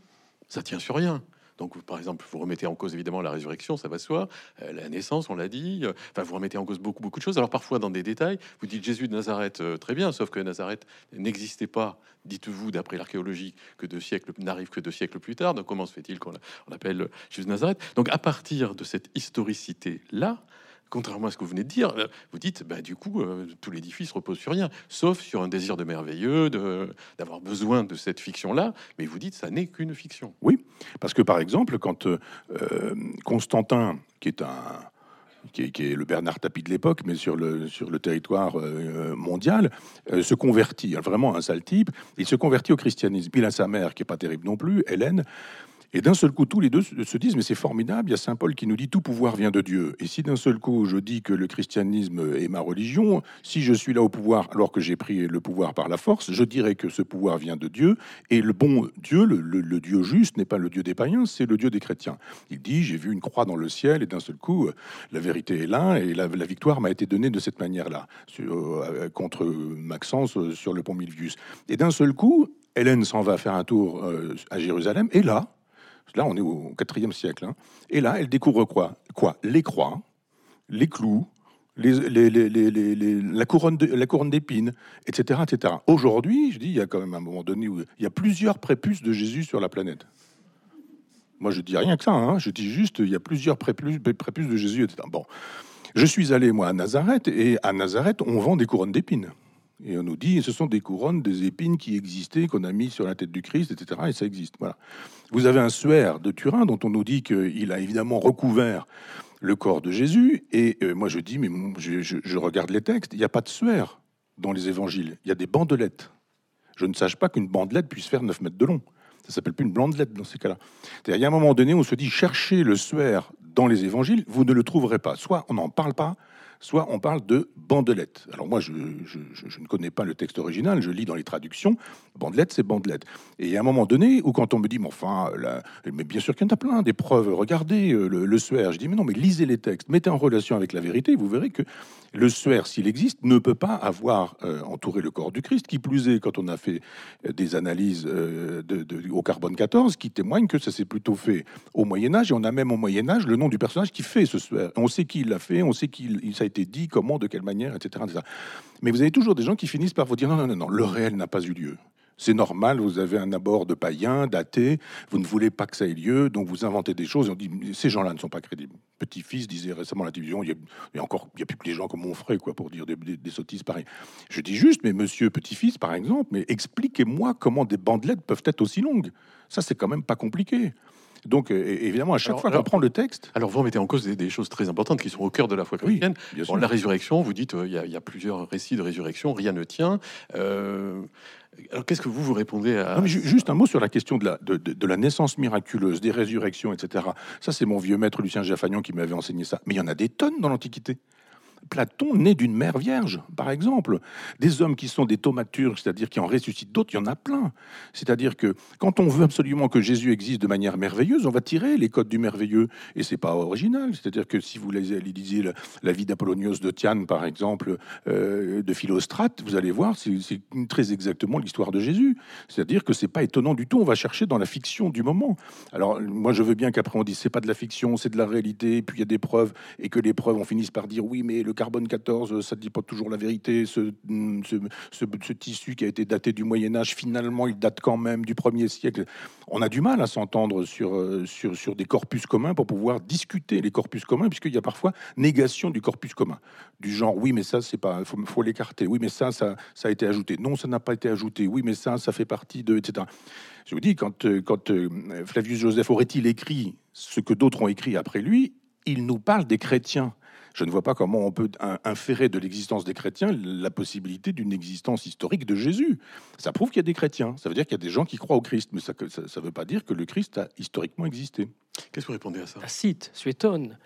ça tient sur rien Donc, par exemple, vous remettez en cause évidemment la résurrection, ça va soi, euh, la naissance, on l'a dit. euh, Enfin, vous remettez en cause beaucoup, beaucoup de choses. Alors, parfois, dans des détails, vous dites Jésus de Nazareth, euh, très bien, sauf que Nazareth n'existait pas, dites-vous, d'après l'archéologie, que deux siècles n'arrive que deux siècles plus tard. Donc, comment se fait-il qu'on on appelle Jésus de Nazareth? Donc, à partir de cette historicité-là, contrairement à ce que vous venez de dire, euh, vous dites, bah, du coup, euh, tout l'édifice repose sur rien, sauf sur un désir de merveilleux, d'avoir besoin de cette fiction-là. Mais vous dites, ça n'est qu'une fiction. Parce que par exemple, quand euh, Constantin, qui est un qui est, le Bernard Tapie de l'époque, mais sur le, sur le territoire euh, mondial, se convertit, vraiment un sale type, il se convertit au christianisme. Il a sa mère, qui est pas terrible non plus, Hélène, et d'un seul coup, tous les deux se se disent, mais c'est formidable, il y a Saint Paul qui nous dit, tout pouvoir vient de Dieu. Et si d'un seul coup, je dis que le christianisme est ma religion, si je suis là au pouvoir alors que j'ai pris le pouvoir par la force, je dirais que ce pouvoir vient de Dieu, et le bon Dieu, le, Dieu juste, n'est pas le Dieu des païens, c'est le Dieu des chrétiens. Il dit, j'ai vu une croix dans le ciel, et d'un seul coup, euh, la vérité est là, et la, victoire m'a été donnée de cette manière-là, sur- euh, contre Maxence euh, sur le pont Milvius. Et d'un seul coup, Hélène s'en va faire un tour euh, à Jérusalem, et là, là on est au IVe siècle, hein, et là, elle découvre quoi? Quoi? Les croix, les clous, la couronne d'épines, etc., etc. Aujourd'hui, je dis, il y a quand même un moment donné où il y a plusieurs prépuces de Jésus sur la planète. Moi, je dis rien que ça. hein. Je dis juste, il y a plusieurs prépuces, prépuces de Jésus, etc. Bon, je suis allé moi à Nazareth et à Nazareth, on vend des couronnes d'épines. Et on nous dit, ce sont des couronnes, des épines qui existaient, qu'on a mis sur la tête du Christ, etc. Et ça existe. Voilà. Vous avez un suaire de Turin dont on nous dit qu'il a évidemment recouvert le corps de Jésus. Et euh, moi, je dis, mais je, regarde les textes, il n'y a pas de suaire dans les évangiles. Il y a des bandelettes. Je ne sache pas qu'une bandelette puisse faire 9 mètres de long. Ça s'appelle plus une bandelette dans ces cas-là. Il y a un moment donné, on se dit, cherchez le suaire dans les évangiles, vous ne le trouverez pas. Soit on n'en parle pas, soit on parle de bandelette. Alors moi, je, ne connais pas le texte original, je lis dans les traductions. Bandelette, c'est bandelette. Et a un moment donné où quand on me dit, mais enfin, mais bien sûr qu'il y en a plein, des preuves, regardez euh, le, le. Je dis, mais non, mais lisez les textes, mettez en relation avec la vérité, vous verrez que le suaire, s'il existe, ne peut pas avoir euh, entouré le corps du Christ. Qui plus est, quand on a fait euh, des analyses au carbone 14, qui témoignent que ça s'est plutôt fait au Moyen Âge, et on a même au Moyen Âge le nom du personnage qui fait ce suaire. On sait qui l'a fait, on sait qui il- a été dit, comment, de quelle manière, etc.. Mais vous avez toujours des gens qui finissent par vous dire non, non, non, non, le réel n'a pas eu lieu. C'est normal, vous avez un abord de païen, d'athée, vous ne voulez pas que ça ait lieu, donc vous inventez des choses et on dit ces gens-là ne sont pas crédibles. Petit-fils disait récemment à la télévision, il y a, il y a encore, il y a plus que les gens comme mon frère, quoi, pour dire des, des- des sottises pareilles. Je dis juste, mais monsieur petit-fils, par exemple, mais expliquez-moi comment des bandelettes peuvent être aussi longues. Ça, c'est quand même pas compliqué. Donc, euh, évidemment, à chaque Alors- fois qu'on prend le texte, Alors, vous remettez en cause des, des choses très importantes qui sont au cœur de la foi Oui, chrétienne. Bon, la résurrection, vous dites, euh, il y, a- il y a plusieurs récits de résurrection, rien ne tient. Euh, alors, qu'est-ce que vous vous répondez à Non, mais ju- juste un mot sur la question de la, de, de- de la naissance miraculeuse, des résurrections, etc. Ça, c'est mon vieux maître Lucien Jaffagnon qui m'avait enseigné ça. Mais il y en a des tonnes dans l'Antiquité. Platon naît d'une mère vierge, par exemple. Des hommes qui sont des thaumaturges, c'est-à-dire qui en ressuscitent d'autres, il y en a plein. C'est-à-dire que quand on veut absolument que Jésus existe de manière merveilleuse, on va tirer les codes du merveilleux. Et c'est pas original. C'est-à-dire que si vous lisez, la, la vie d'Apollonios de Tiane, par exemple, euh, de Philostrate, vous allez voir, c'est très exactement l'histoire de Jésus. C'est-à-dire que c'est pas étonnant du tout. On va chercher dans la fiction du moment. Alors moi, je veux bien qu'après on dise c'est pas de la fiction, c'est de la réalité. Puis il y a des preuves et que les preuves on finisse par dire oui, mais le carbone 14, ça ne dit pas toujours la vérité. Ce, ce, tissu qui a été daté du Moyen Âge, finalement, il date quand même du 1er siècle. On a du mal à s'entendre sur, euh, sur, des corpus communs pour pouvoir discuter les corpus communs, puisqu'il y a parfois négation du corpus commun. Du genre, oui, mais ça, c'est pas, faut, l'écarter. Oui, mais ça, ça, a été ajouté. Non, ça n'a pas été ajouté. Oui, mais ça, ça fait partie de, etc. Je vous dis, quand, euh, quand euh, Flavius Joseph aurait-il écrit ce que d'autres ont écrit après lui, il nous parle des chrétiens. Je ne vois pas comment on peut in- inférer de l'existence des chrétiens la possibilité d'une existence historique de Jésus. Ça prouve qu'il y a des chrétiens. Ça veut dire qu'il y a des gens qui croient au Christ, mais ça ne veut pas dire que le Christ a historiquement existé. Qu'est-ce que vous répondez à ça? Tacite, Suétone.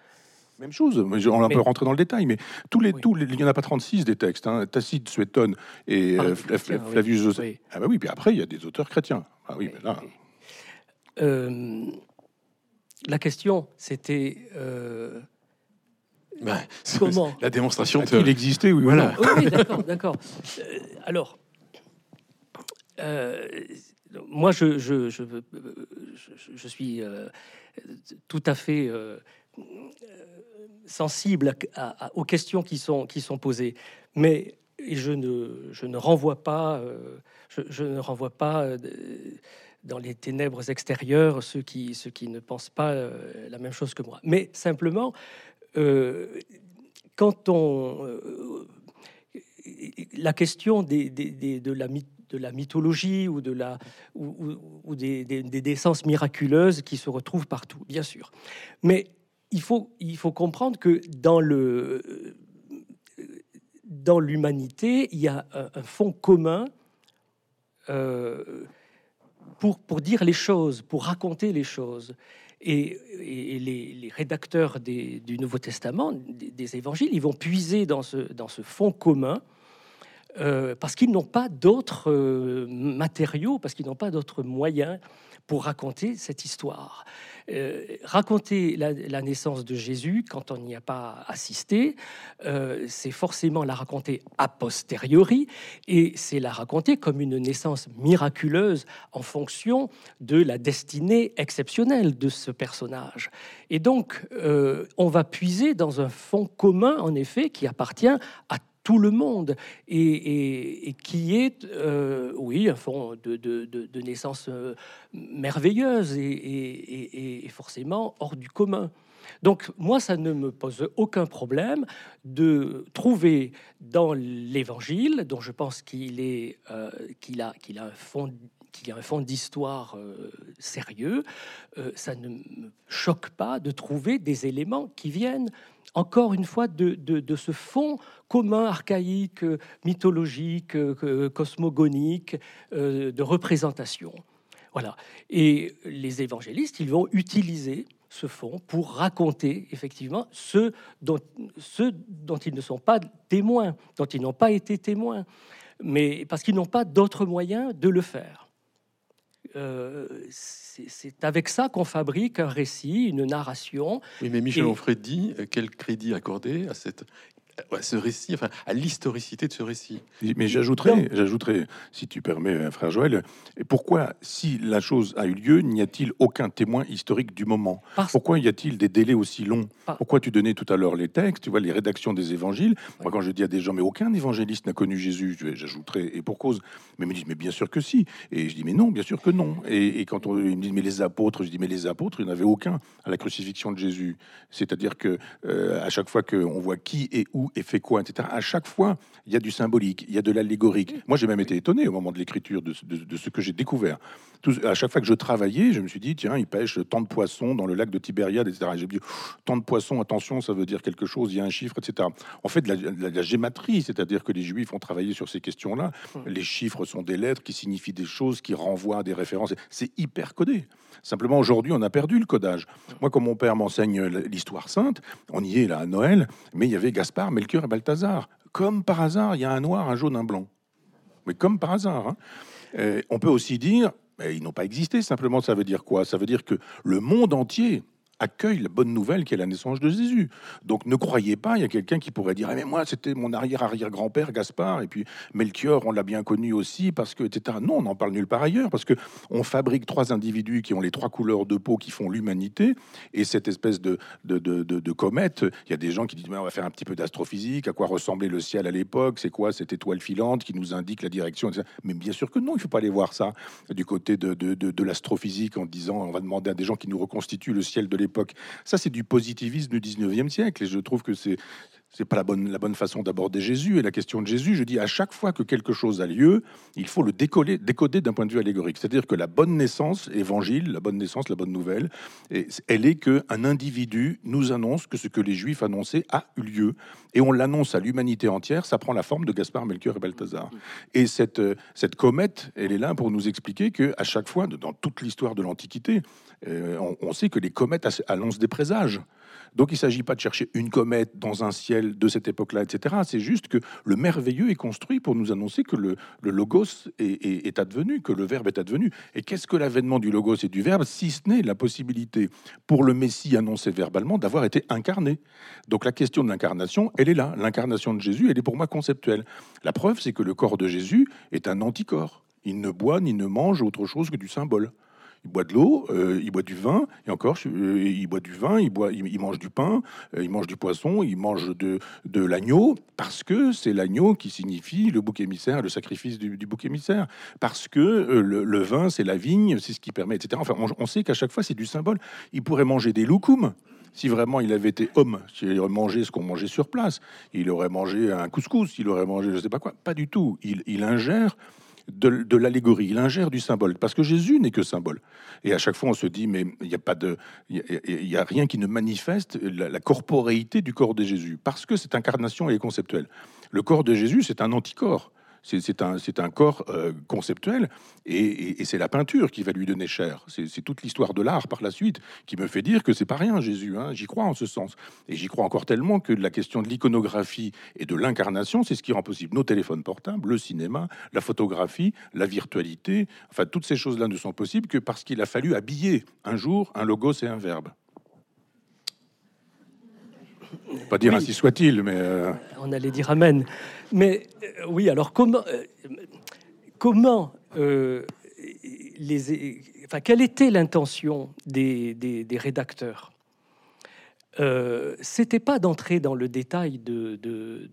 Même chose, on Mais- peut rentrer dans le détail, mais tous les, Oui. tous les- il n'y en a pas 36 des textes. Hein. Tacite, Suétone et Ah, euh, des Fla- chrétiens, Fla- oui. Flavius Joseph. Oui. Ah bah oui, puis après, il y a des auteurs chrétiens. Ah oui, mais là, Euh, la question, c'était euh, Comment La démonstration de... il existait, oui, Voilà. Oui, d'accord, d'accord. Euh, alors, euh, moi, je, je, je, je, suis tout à fait sensible aux questions qui sont, qui sont posées. Mais je ne, je ne renvoie pas, je, ne renvoie pas dans les ténèbres extérieures ceux qui, ceux qui ne pensent pas la même chose que moi. Mais simplement, quand on la question de, la, mythologie ou, de la, ou, des, des, miraculeuses qui se retrouvent partout, bien sûr. Mais il faut, il faut comprendre que dans le dans l'humanité, il y a un, fond commun euh, pour, pour dire les choses, pour raconter les choses. Et, les, rédacteurs du Nouveau Testament, des, évangiles, ils vont puiser dans ce, fond commun euh, parce qu'ils n'ont pas d'autres euh, matériaux, parce qu'ils n'ont pas d'autres moyens pour raconter cette histoire. Euh, raconter la, naissance de Jésus quand on n'y a pas assisté, c'est forcément la raconter a posteriori et c'est la raconter comme une naissance miraculeuse en fonction de la destinée exceptionnelle de ce personnage. Et donc, on va puiser dans un fond commun, en effet, qui appartient à tout le monde et, qui est, euh, oui, un fond de, naissance euh, merveilleuse et, forcément hors du commun. Donc moi, ça ne me pose aucun problème de trouver dans l'Évangile, dont je pense qu'il est, euh, qu'il a, qu'il a un fond qu'il a un fond d'histoire sérieux, ça ne me choque pas de trouver des éléments qui viennent encore une fois, de, ce fond commun, archaïque, mythologique, cosmogonique, euh, de représentation. Voilà. Et les évangélistes, ils vont utiliser ce fond pour raconter effectivement ce dont, ce dont ils ne sont pas témoins, dont ils n'ont pas été témoins, mais parce qu'ils n'ont pas d'autres moyens de le faire. Euh, c'est avec ça qu'on fabrique un récit, une narration. Oui, mais Michel Onfray dit euh, quel crédit accorder à cette ce récit, enfin, à l'historicité de ce récit. Mais j'ajouterais, j'ajouterais, si tu permets, euh, frère Joël, pourquoi, si la chose a eu lieu, n'y a-t-il aucun témoin historique du moment? Pourquoi y a-t-il des délais aussi longs? Pourquoi tu donnais tout à l'heure les textes, tu vois, les rédactions des évangiles? Moi, quand je dis à des gens, mais aucun évangéliste n'a connu Jésus, j'ajouterais, et pour cause, mais ils me disent, mais bien sûr que si. Et je dis, mais non, bien sûr que non. Et, quand on, ils me disent, mais les apôtres, je dis, mais les apôtres, il n'y en avait aucun à la crucifixion de Jésus. C'est-à-dire que euh, à chaque fois qu'on voit qui et où et fait quoi, etc. À chaque fois, il y a du symbolique, il y a de l'allégorique. Moi, j'ai même été étonné au moment de l'écriture de, ce que j'ai découvert. Tout, à chaque fois que je travaillais, je me suis dit, tiens, ils pêchent tant de poissons dans le lac de Tibériade, etc. J'ai dit, tant de poissons, attention, ça veut dire quelque chose, il y a un chiffre, etc. En fait, la, la, gématrie, c'est-à-dire que les Juifs ont travaillé sur ces questions-là. Les chiffres sont des lettres qui signifient des choses, qui renvoient à des références. C'est hyper codé. Simplement, aujourd'hui, on a perdu le codage. Moi, comme mon père m'enseigne l'histoire sainte, on y est là à Noël, mais il y avait Gaspard, Melchior et Balthazar. Comme par hasard, il y a un noir, un jaune, un blanc. Mais comme par hasard. Hein. On peut aussi dire, ils n'ont pas existé, simplement, ça veut dire quoi? Ça veut dire que le monde entier accueille la bonne nouvelle qui est la naissance de Jésus. Donc ne croyez pas, il y a quelqu'un qui pourrait dire ah, mais moi c'était mon arrière-arrière-grand-père Gaspard et puis Melchior on l'a bien connu aussi parce que etc. Non, on n'en parle nulle part ailleurs parce que on fabrique trois individus qui ont les trois couleurs de peau qui font l'humanité et cette espèce de de, de, de, comète, il y a des gens qui disent mais on va faire un petit peu d'astrophysique, à quoi ressemblait le ciel à l'époque, c'est quoi cette étoile filante qui nous indique la direction, Mais bien sûr que non, il faut pas aller voir ça du côté de, de l'astrophysique en disant on va demander à des gens qui nous reconstituent le ciel de l'époque ça, c'est du positivisme du 19e siècle. Et je trouve que c'est c'est pas la bonne, la bonne façon d'aborder Jésus et la question de Jésus. Je dis à chaque fois que quelque chose a lieu, il faut le décoller, décoder d'un point de vue allégorique. C'est-à-dire que la bonne naissance, évangile, la bonne naissance, la bonne nouvelle, elle est que un individu nous annonce que ce que les Juifs annonçaient a eu lieu et on l'annonce à l'humanité entière. Ça prend la forme de Gaspard, Melchior et Balthazar. Et cette, cette comète, elle est là pour nous expliquer que à chaque fois, dans toute l'histoire de l'Antiquité, euh, on, sait que les comètes annoncent des présages. Donc il ne s'agit pas de chercher une comète dans un ciel de cette époque-là, etc. C'est juste que le merveilleux est construit pour nous annoncer que le, logos est, advenu, que le verbe est advenu. Et qu'est-ce que l'avènement du logos et du verbe, si ce n'est la possibilité pour le Messie annoncé verbalement d'avoir été incarné? Donc la question de l'incarnation, elle est là. L'incarnation de Jésus, elle est pour moi conceptuelle. La preuve, c'est que le corps de Jésus est un anticorps. Il ne boit ni ne mange autre chose que du symbole. Il boit de l'eau, euh, il boit du vin, et encore, euh, il boit du vin, il, boit, il, mange du pain, euh, il mange du poisson, il mange de, de l'agneau, parce que c'est l'agneau qui signifie le bouc émissaire, le sacrifice du, bouc émissaire, parce que le, vin, c'est la vigne, c'est ce qui permet, etc. Enfin, on, sait qu'à chaque fois, c'est du symbole. Il pourrait manger des loukoums, si vraiment il avait été homme, s'il aurait mangé ce qu'on mangeait sur place, il aurait mangé un couscous, il aurait mangé je sais pas quoi. Pas du tout. Il ingère de, l'allégorie, il ingère du symbole, parce que Jésus n'est que symbole. Et à chaque fois, on se dit, mais il n'y a y, a rien qui ne manifeste la, la corporéité du corps de Jésus, parce que cette incarnation est conceptuelle. Le corps de Jésus, c'est un anticorps. C'est un, un, corps euh, conceptuel et, c'est la peinture qui va lui donner chair. C'est toute l'histoire de l'art par la suite qui me fait dire que c'est pas rien Jésus. Hein. J'y crois en ce sens. Et j'y crois encore tellement que la question de l'iconographie et de l'incarnation, c'est ce qui rend possible nos téléphones portables, le cinéma, la photographie, la virtualité. Enfin, toutes ces choses-là ne sont possibles que parce qu'il a fallu habiller un jour un logos et un verbe. Pas dire ainsi soit-il, mais... Euh, On allait dire Amen. Mais euh, oui, alors comment... Euh, comment les, enfin, quelle était l'intention des, des, rédacteurs? C'était pas d'entrer dans le détail de, de,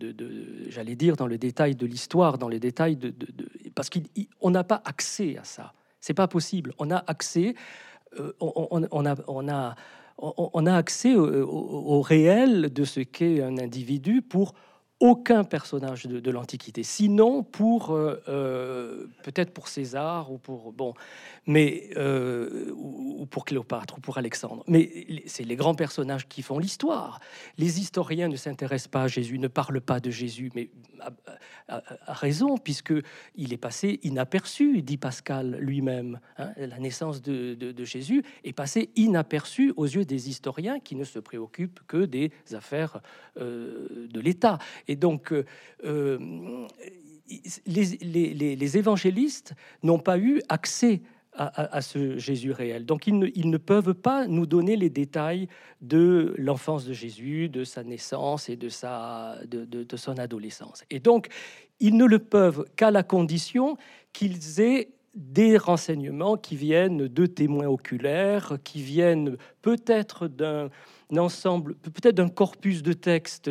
j'allais dire, dans le détail de l'histoire, dans les détails de, parce qu'on n'a pas accès à ça. C'est pas possible. On a accès, on, on, a, on a on, a accès au, réel de ce qu'est un individu pour aucun personnage de, l'Antiquité, sinon pour euh, euh, peut-être pour César ou pour bon, mais euh, ou, pour Cléopâtre ou pour Alexandre. Mais c'est les grands personnages qui font l'histoire. Les historiens ne s'intéressent pas à Jésus, ne parlent pas de Jésus, mais a, raison puisque il est passé inaperçu, dit Pascal lui-même. Hein. la naissance de, Jésus est passée inaperçue aux yeux des historiens qui ne se préoccupent que des affaires de l'État. Et donc, euh, euh, les, évangélistes n'ont pas eu accès à, ce Jésus réel. Donc ils ne, peuvent pas nous donner les détails de l'enfance de Jésus, de sa naissance et de, sa, de, son adolescence. Et donc ils ne le peuvent qu'à la condition qu'ils aient des renseignements qui viennent de témoins oculaires, qui viennent peut-être d'un ensemble, peut-être d'un corpus de textes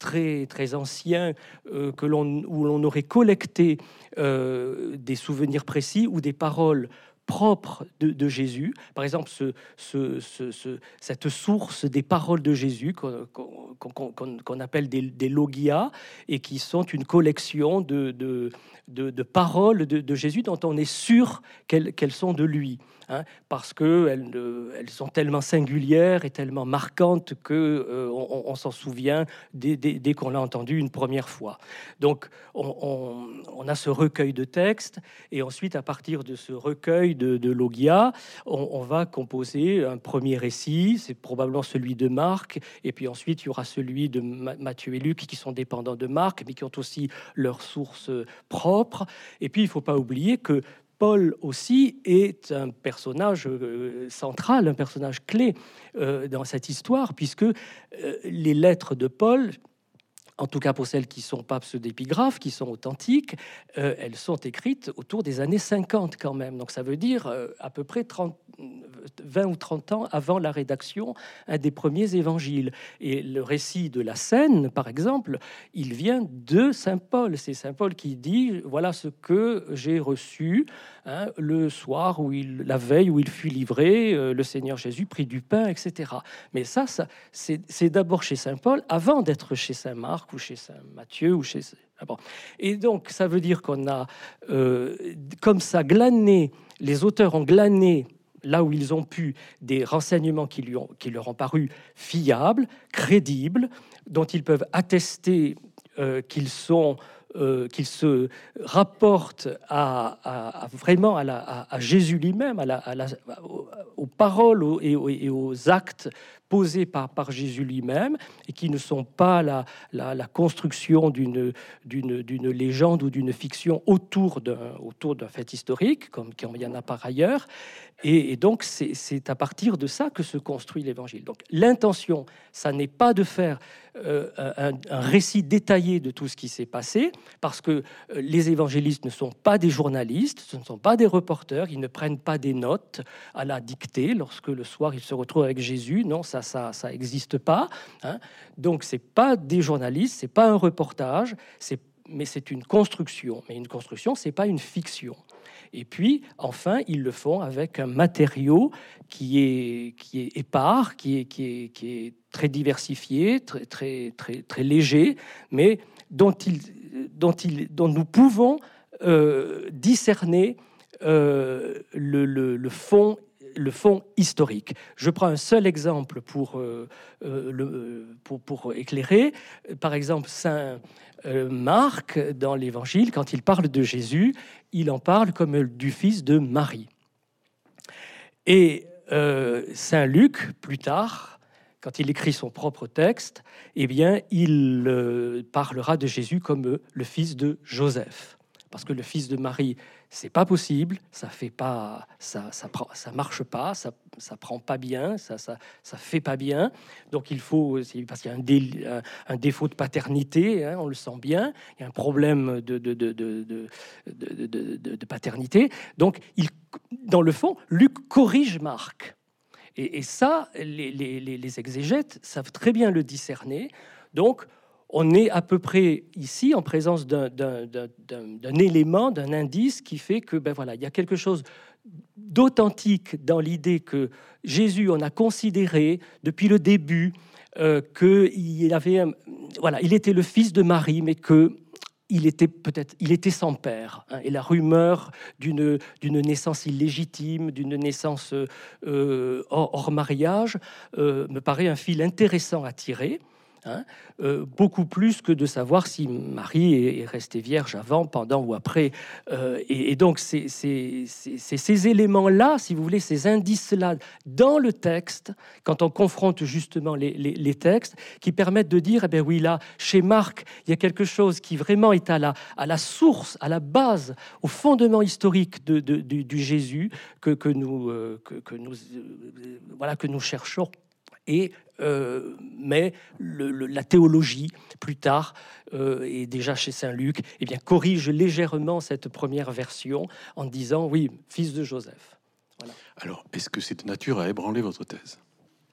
très, très ancien euh, l'on, où l'on aurait collecté euh, des souvenirs précis ou des paroles propres de, Jésus. Par exemple, ce, ce, cette source des paroles de Jésus qu'on, appelle des, des, logia et qui sont une collection de, de, de paroles de, Jésus dont on est sûr qu'elles, sont de lui. Hein, parce qu'elles elles sont tellement singulières et tellement marquantes que euh, s'en souvient dès, qu'on l'a entendu une première fois. Donc on, a ce recueil de textes et ensuite à partir de ce recueil de, logia, on, va composer un premier récit, c'est probablement celui de Marc, et puis ensuite il y aura celui de Matthieu et Luc qui sont dépendants de Marc, mais qui ont aussi leurs sources Et puis il ne faut pas oublier que Paul aussi est un personnage euh, central, un personnage clé euh, dans cette histoire, puisque euh, les lettres de Paul, en tout cas pour celles qui sont pas pseudépigraphes, qui sont authentiques, elles sont écrites autour des années 50 quand même. Donc ça veut dire à peu près 30, 20 ou 30 ans avant la rédaction des premiers évangiles. Et le récit de la scène, par exemple, il vient de Saint Paul. C'est Saint Paul qui dit voilà ce que j'ai reçu hein, le soir où il, la veille où il fut livré, euh, le Seigneur Jésus prit du pain, etc. Mais ça c'est d'abord chez Saint Paul avant d'être chez Saint Marc ou chez Saint Matthieu ou chez ah et donc, ça veut dire qu'on a, euh, comme ça, glané, les auteurs ont glané là où ils ont pu des renseignements qui, lui ont, qui leur ont paru fiables, crédibles, dont ils peuvent attester euh, qu'ils sont euh, qu'ils se rapportent à, vraiment à, Jésus lui-même, aux paroles et, aux, actes posés par, Jésus lui-même et qui ne sont pas la, construction d'une légende ou d'une fiction autour d'un fait historique, comme il y en a par ailleurs. Et, donc, c'est à partir de ça que se construit l'évangile. Donc, l'intention, ça n'est pas de faire euh, un, récit détaillé de tout ce qui s'est passé, parce que euh, les évangélistes ne sont pas des journalistes, ce ne sont pas des reporters, ils ne prennent pas des notes à la dictée lorsque le soir ils se retrouvent avec Jésus. Non, ça, ça, ça n'existe pas. Hein. Donc, c'est pas des journalistes, c'est pas un reportage, mais c'est une construction. Mais une construction, c'est pas une fiction. Et puis, enfin, ils le font avec un matériau qui est, qui est épars, qui est, qui, est, qui est très diversifié, très, très, très, très léger, mais dont, il, dont, il, dont nous pouvons euh, discerner euh, le, le, fond le fond historique. Je prends un seul exemple pour, euh, le, pour, pour, éclairer. Par exemple, Saint Marc, dans l'Évangile, quand il parle de Jésus, il en parle comme du fils de Marie. Et euh, Saint Luc, plus tard, quand il écrit son propre texte, eh bien, il euh, parlera de Jésus comme le fils de Joseph. Parce que le fils de Marie, c'est pas possible, ça fait pas, ça, ça, ça marche pas, ça, ça prend pas bien, ça, ça, ça fait pas bien. Donc il faut, parce qu'il y a un, un, défaut de paternité, hein, on le sent bien, il y a un problème de, de, de, de paternité. Donc il, dans le fond, Luc corrige Marc. Et, ça, les, les, les exégètes savent très bien le discerner. Donc, on est à peu près ici en présence d'un élément, d'un indice qui fait que ben voilà, il y a quelque chose d'authentique dans l'idée que Jésus, on a considéré depuis le début euh, qu'il avait, voilà, il était le fils de Marie, mais que il était peut-être, il était sans père. Hein, et la rumeur d'une naissance illégitime, d'une naissance euh, hors, mariage, euh, me paraît un fil intéressant à tirer. Hein, euh, beaucoup plus que de savoir si Marie est, restée vierge avant, pendant ou après. Euh, et, donc, c'est ces éléments-là, si vous voulez, ces indices-là dans le texte, quand on confronte justement les, textes, qui permettent de dire, eh bien oui, là, chez Marc, il y a quelque chose qui vraiment est à la, source, à la base, au fondement historique du, Jésus que, euh, nous cherchons et euh, mais la théologie, plus tard, euh, et déjà chez Saint Luc, eh bien, corrige légèrement cette première version en disant oui, fils de Joseph. Alors, est-ce que c'est de nature à ébranler votre thèse?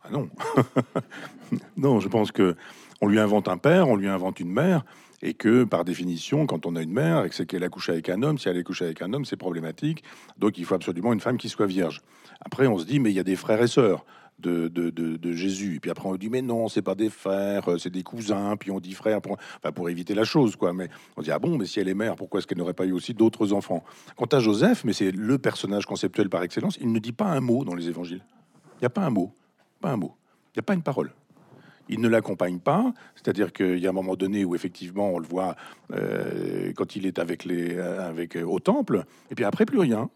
Ah non, non, je pense que on lui invente un père, on lui invente une mère, et que par définition, quand on a une mère et qu'elle a couché avec un homme, si elle est couchée avec un homme, c'est problématique. Donc il faut absolument une femme qui soit vierge. Après, on se dit mais il y a des frères et sœurs de, de, Jésus. Et puis après, on dit, mais non, c'est pas des frères, euh, c'est des cousins. Puis on dit frère pour, enfin, pour éviter la chose, quoi. Mais on dit, ah bon, mais si elle est mère, pourquoi est-ce qu'elle n'aurait pas eu aussi d'autres enfants? Quant à Joseph, mais c'est le personnage conceptuel par excellence, il ne dit pas un mot dans les évangiles. Il n'y a pas un mot, pas un mot. Il n'y a pas une parole. Il ne l'accompagne pas, c'est-à-dire qu'il y a un moment donné où effectivement on le voit euh, quand il est avec avec euh, au temple, et puis après plus rien.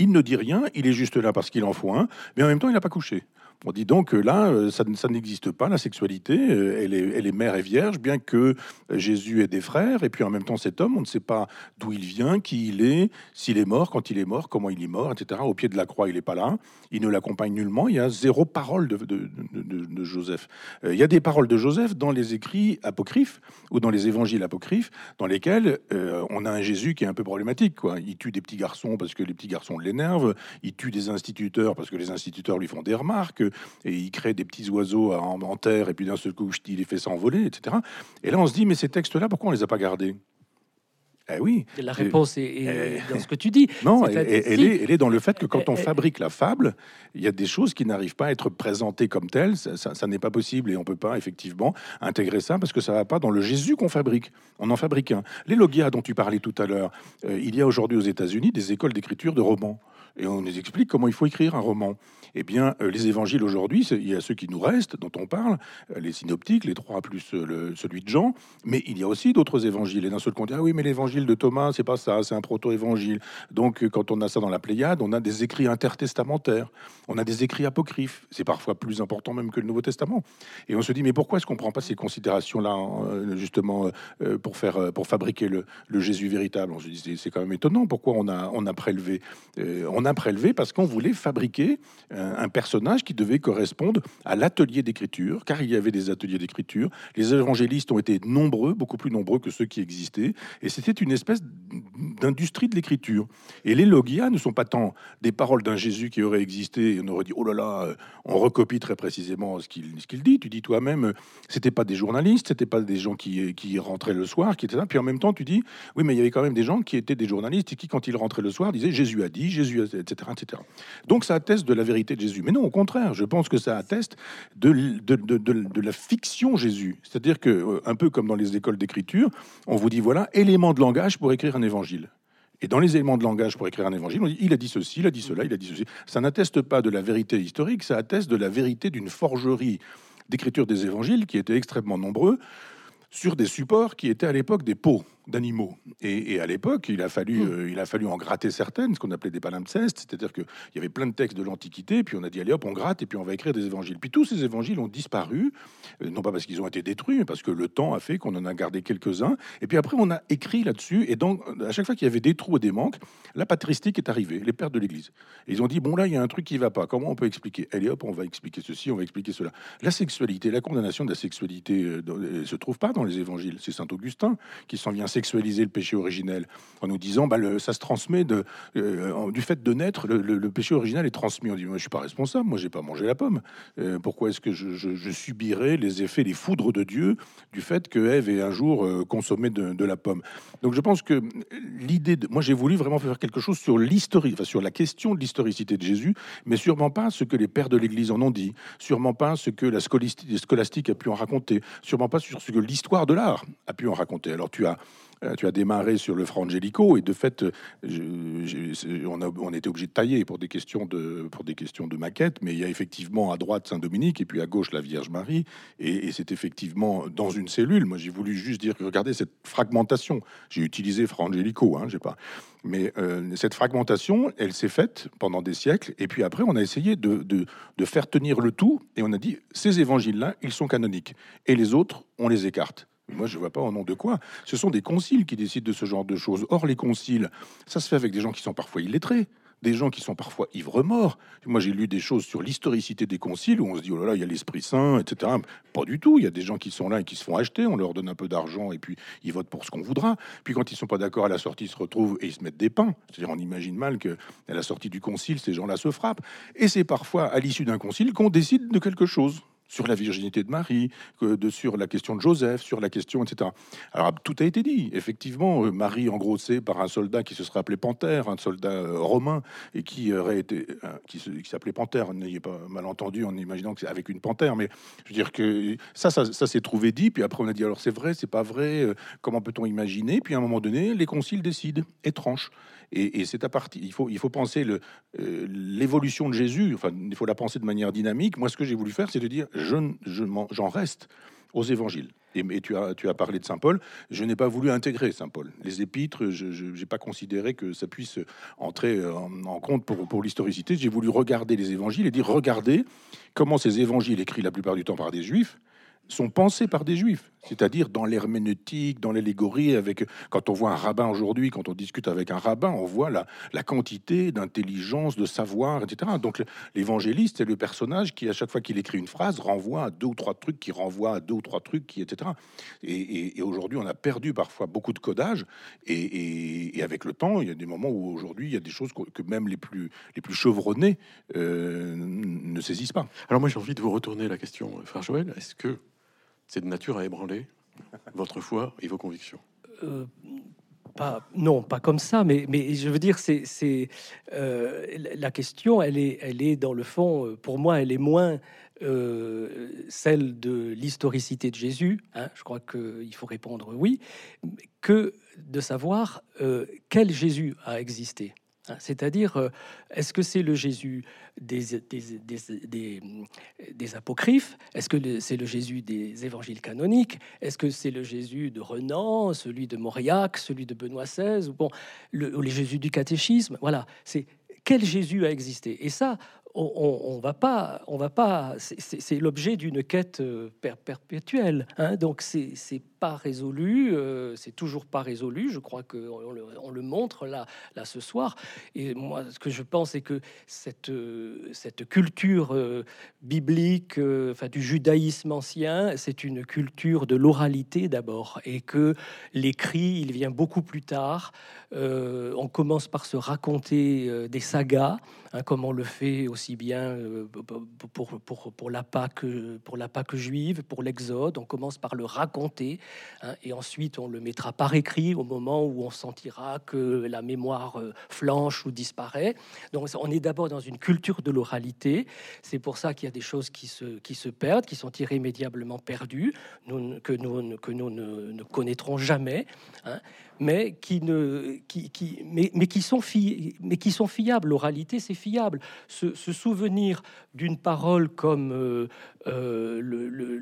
Il ne dit rien, il est juste là parce qu'il en faut un, mais en même temps il n'a pas couché. On dit donc que là, euh, ça, n'existe pas, la sexualité, euh, elle est, elle est, mère et vierge, bien que Jésus ait des frères, et puis en même temps cet homme, on ne sait pas d'où il vient, qui il est, s'il est mort, quand il est mort, comment il est mort, etc. Au pied de la croix, il n'est pas là, il ne l'accompagne nullement, il y a zéro parole de, Joseph. Euh, il y a des paroles de Joseph dans les écrits apocryphes, ou dans les évangiles apocryphes, dans lesquels on a un Jésus qui est un peu problématique. Il tue des petits garçons parce que les petits garçons l'énervent, il tue des instituteurs parce que les instituteurs lui font des remarques, et il crée des petits oiseaux en, terre, et puis d'un seul coup, il les fait s'envoler, etc. Et là, on se dit, mais ces textes-là, pourquoi on les a pas gardés? Eh oui. La réponse est, dans ce que tu dis. Non, elle, est, dans le fait que quand on fabrique la fable, il y a des choses qui n'arrivent pas à être présentées comme telles. Ça, n'est pas possible et on peut pas effectivement intégrer ça parce que ça va pas dans le Jésus qu'on fabrique. On en fabrique un. Les logias dont tu parlais tout à l'heure, euh, il y a aujourd'hui aux États-Unis des écoles d'écriture de romans. et on nous explique comment il faut écrire un roman. Eh bien, euh, les évangiles aujourd'hui, il y a ceux qui nous restent, dont on parle, euh, les synoptiques, les trois plus euh, celui de Jean, mais il y a aussi d'autres évangiles. Et d'un seul coup, on dit, ah oui, mais l'évangile de Thomas, c'est pas ça, c'est un proto-évangile. Donc, quand on a ça dans la Pléiade, on a des écrits intertestamentaires, on a des écrits apocryphes. C'est parfois plus important même que le Nouveau Testament. Et on se dit, mais pourquoi est-ce qu'on prend pas ces considérations-là, justement, pour, faire, pour fabriquer le, Jésus véritable? On se dit, c'est quand même étonnant. Pourquoi on a, on a prélevé On a prélevé parce qu'on voulait fabriquer un personnage qui devait correspondre à l'atelier d'écriture, car il y avait des ateliers d'écriture. Les évangélistes ont été nombreux, beaucoup plus nombreux que ceux qui existaient, et c'était une espèce d'industrie de l'écriture. Et les logia ne sont pas tant des paroles d'un Jésus qui aurait existé, et on aurait dit, oh là là, on recopie très précisément ce qu'il qu'il dit. Tu dis toi-même, c'était pas des journalistes, c'était pas des gens qui, qui rentraient le soir, qui étaient là. Puis en même temps, tu dis, oui, mais il y avait quand même des gens qui étaient des journalistes et qui, quand ils rentraient le soir, disaient, Jésus a dit, Jésus a, etc., etc. Donc ça atteste de la vérité de Jésus. Mais non, au contraire, je pense que ça atteste de, la fiction Jésus. C'est-à-dire que, euh, un peu comme dans les écoles d'écriture, on vous dit voilà, éléments de langage pour écrire un évangile. Et dans les éléments de langage pour écrire un évangile, on dit il a dit ceci, il a dit cela, il a dit ceci. Ça n'atteste pas de la vérité historique, ça atteste de la vérité d'une forgerie d'écriture des évangiles qui était extrêmement nombreux sur des supports qui étaient à l'époque des pots d'animaux. Et, à l'époque, il, a fallu, hmm. euh, il a fallu en gratter certaines, ce qu'on appelait des palimpsestes, c'est-à-dire qu'il y avait plein de textes de l'Antiquité, puis on a dit, allez hop, on gratte, et puis on va écrire des évangiles. Puis tous ces évangiles ont disparu, euh, non pas parce qu'ils ont été détruits, mais parce que le temps a fait qu'on en a gardé quelques-uns. Et puis après, on a écrit là-dessus, et donc, à chaque fois qu'il y avait des trous et des manques, la patristique est arrivée, les pères de l'Église. ils ont dit, bon là, il y a un truc qui va pas, comment on peut expliquer? Allez hop, on va expliquer ceci, on va expliquer cela. La sexualité, la condamnation de la sexualité euh, se trouve pas dans les évangiles. C'est Saint Augustin qui s'en vient sexualiser le péché originel, en nous disant bah, ça se transmet de, euh, du fait de naître, le, péché originel est transmis. On dit moi je suis pas responsable, moi j'ai pas mangé la pomme. Euh, pourquoi est-ce que je, subirais les effets, les foudres de Dieu du fait que Ève ait un jour euh, consommé de, la pomme? Donc je pense que l'idée, de, moi j'ai voulu vraiment faire quelque chose sur l'historique, enfin, sur la question de l'historicité de Jésus, mais sûrement pas ce que les pères de l'Église en ont dit, sûrement pas ce que la scolastique a pu en raconter, sûrement pas sur ce que l'histoire de l'art a pu en raconter. Alors tu as tu as démarré sur le Frangelico et de fait, on, a, on, était obligé de tailler pour des questions de, pour des questions de maquette, mais il y a effectivement à droite Saint-Dominique et puis à gauche la Vierge Marie, et, c'est effectivement dans une cellule. Moi, j'ai voulu juste dire, regardez cette fragmentation. J'ai utilisé Frangelico, hein, j'ai pas. Mais euh, cette fragmentation, elle s'est faite pendant des siècles, et puis après, on a essayé de, de, de faire tenir le tout, et on a dit, ces évangiles-là, ils sont canoniques, et les autres, on les écarte. Moi, je ne vois pas au nom de quoi. Ce sont des conciles qui décident de ce genre de choses. Or, les conciles, ça se fait avec des gens qui sont parfois illettrés, des gens qui sont parfois ivres-morts. Moi, j'ai lu des choses sur l'historicité des conciles où on se dit, oh là là, il y a l'Esprit Saint, etc. Pas du tout. Il y a des gens qui sont là et qui se font acheter. On leur donne un peu d'argent et puis ils votent pour ce qu'on voudra. Puis quand ils sont pas d'accord à la sortie, ils se retrouvent et ils se mettent des pains. C'est-à-dire, on imagine mal que à la sortie du concile, ces gens-là se frappent. Et c'est parfois à l'issue d'un concile qu'on décide de quelque chose sur la virginité de Marie, de, sur la question de Joseph, sur la question, etc. Alors tout a été dit. Effectivement, euh, Marie engrossée par un soldat qui se serait appelé Panthère, un soldat euh, romain, et qui aurait été, euh, qui, s'appelait Panthère, n'ayez pas mal entendu en imaginant que c'est avec une panthère, mais je veux dire que ça, ça, ça s'est trouvé dit, puis après on a dit alors c'est vrai, c'est pas vrai, comment peut-on imaginer? Puis à un moment donné, les conciles décident, étrange. Et, c'est à partir, il faut, il faut penser euh, l'évolution de Jésus. Enfin, il faut la penser de manière dynamique. Moi, ce que j'ai voulu faire, c'est de dire, je, j'en reste aux évangiles. Et, tu, as, tu as parlé de Saint Paul. Je n'ai pas voulu intégrer Saint Paul. Les épîtres, je n'ai pas considéré que ça puisse entrer en, en compte pour, pour l'historicité. J'ai voulu regarder les évangiles et dire regardez comment ces évangiles écrits la plupart du temps par des juifs sont pensés par des juifs, c'est-à-dire dans l'herméneutique, dans l'allégorie. Avec quand on voit un rabbin aujourd'hui, quand on discute avec un rabbin, on voit la, quantité d'intelligence, de savoir, etc. Donc l'évangéliste, c'est le personnage qui, à chaque fois qu'il écrit une phrase, renvoie à deux ou trois trucs, qui renvoie à deux ou trois trucs, qui, etc. Et, aujourd'hui, on a perdu parfois beaucoup de codage. Et, avec le temps, il y a des moments où aujourd'hui, il y a des choses que même les plus les plus chevronnés euh, ne saisissent pas. Alors moi, j'ai envie de vous retourner la question, frère Joël. Est-ce que c'est de nature à ébranler votre foi et vos convictions euh, pas, non, pas comme ça, mais, je veux dire, c'est, euh, la question, elle est, elle est dans le fond, euh, pour moi, elle est moins celle de l'historicité de Jésus, hein, je crois qu'il faut répondre oui, que de savoir quel Jésus a existé. C'est-à-dire, euh, est-ce que c'est le Jésus des, apocryphes? Est-ce que c'est le Jésus des évangiles canoniques? Est-ce que c'est le Jésus de Renan, celui de Mauriac, celui de Benoît XVI, ou, bon, le, les Jésus du catéchisme? Voilà, c'est quel Jésus a existé? Et ça, on, va pas, on va pas. C'est l'objet d'une quête euh, perpétuelle. Hein, donc c'est pas résolu, euh, c'est toujours pas résolu. Je crois que on le, montre là, là ce soir. Et moi, ce que je pense, c'est que cette euh, cette culture biblique, enfin du judaïsme ancien, c'est une culture de l'oralité d'abord, et que l'écrit, il vient beaucoup plus tard. on commence par se raconter des sagas, hein, comme on le fait aussi bien euh, pour, pour, pour, la Pâque, pour la Pâque juive, pour l'Exode. On commence par le raconter hein, et ensuite on le mettra par écrit au moment où on sentira que la mémoire euh, flanche ou disparaît. Donc on est d'abord dans une culture de l'oralité. C'est pour ça qu'il y a des choses qui se, qui se perdent, qui sont irrémédiablement perdues, que nous, que nous ne, ne connaîtrons jamais. Hein mais qui, ne, qui, qui mais, mais, qui sont fi, mais qui sont fiables. L'oralité, c'est fiable. Se, souvenir d'une parole comme euh, euh, le, le,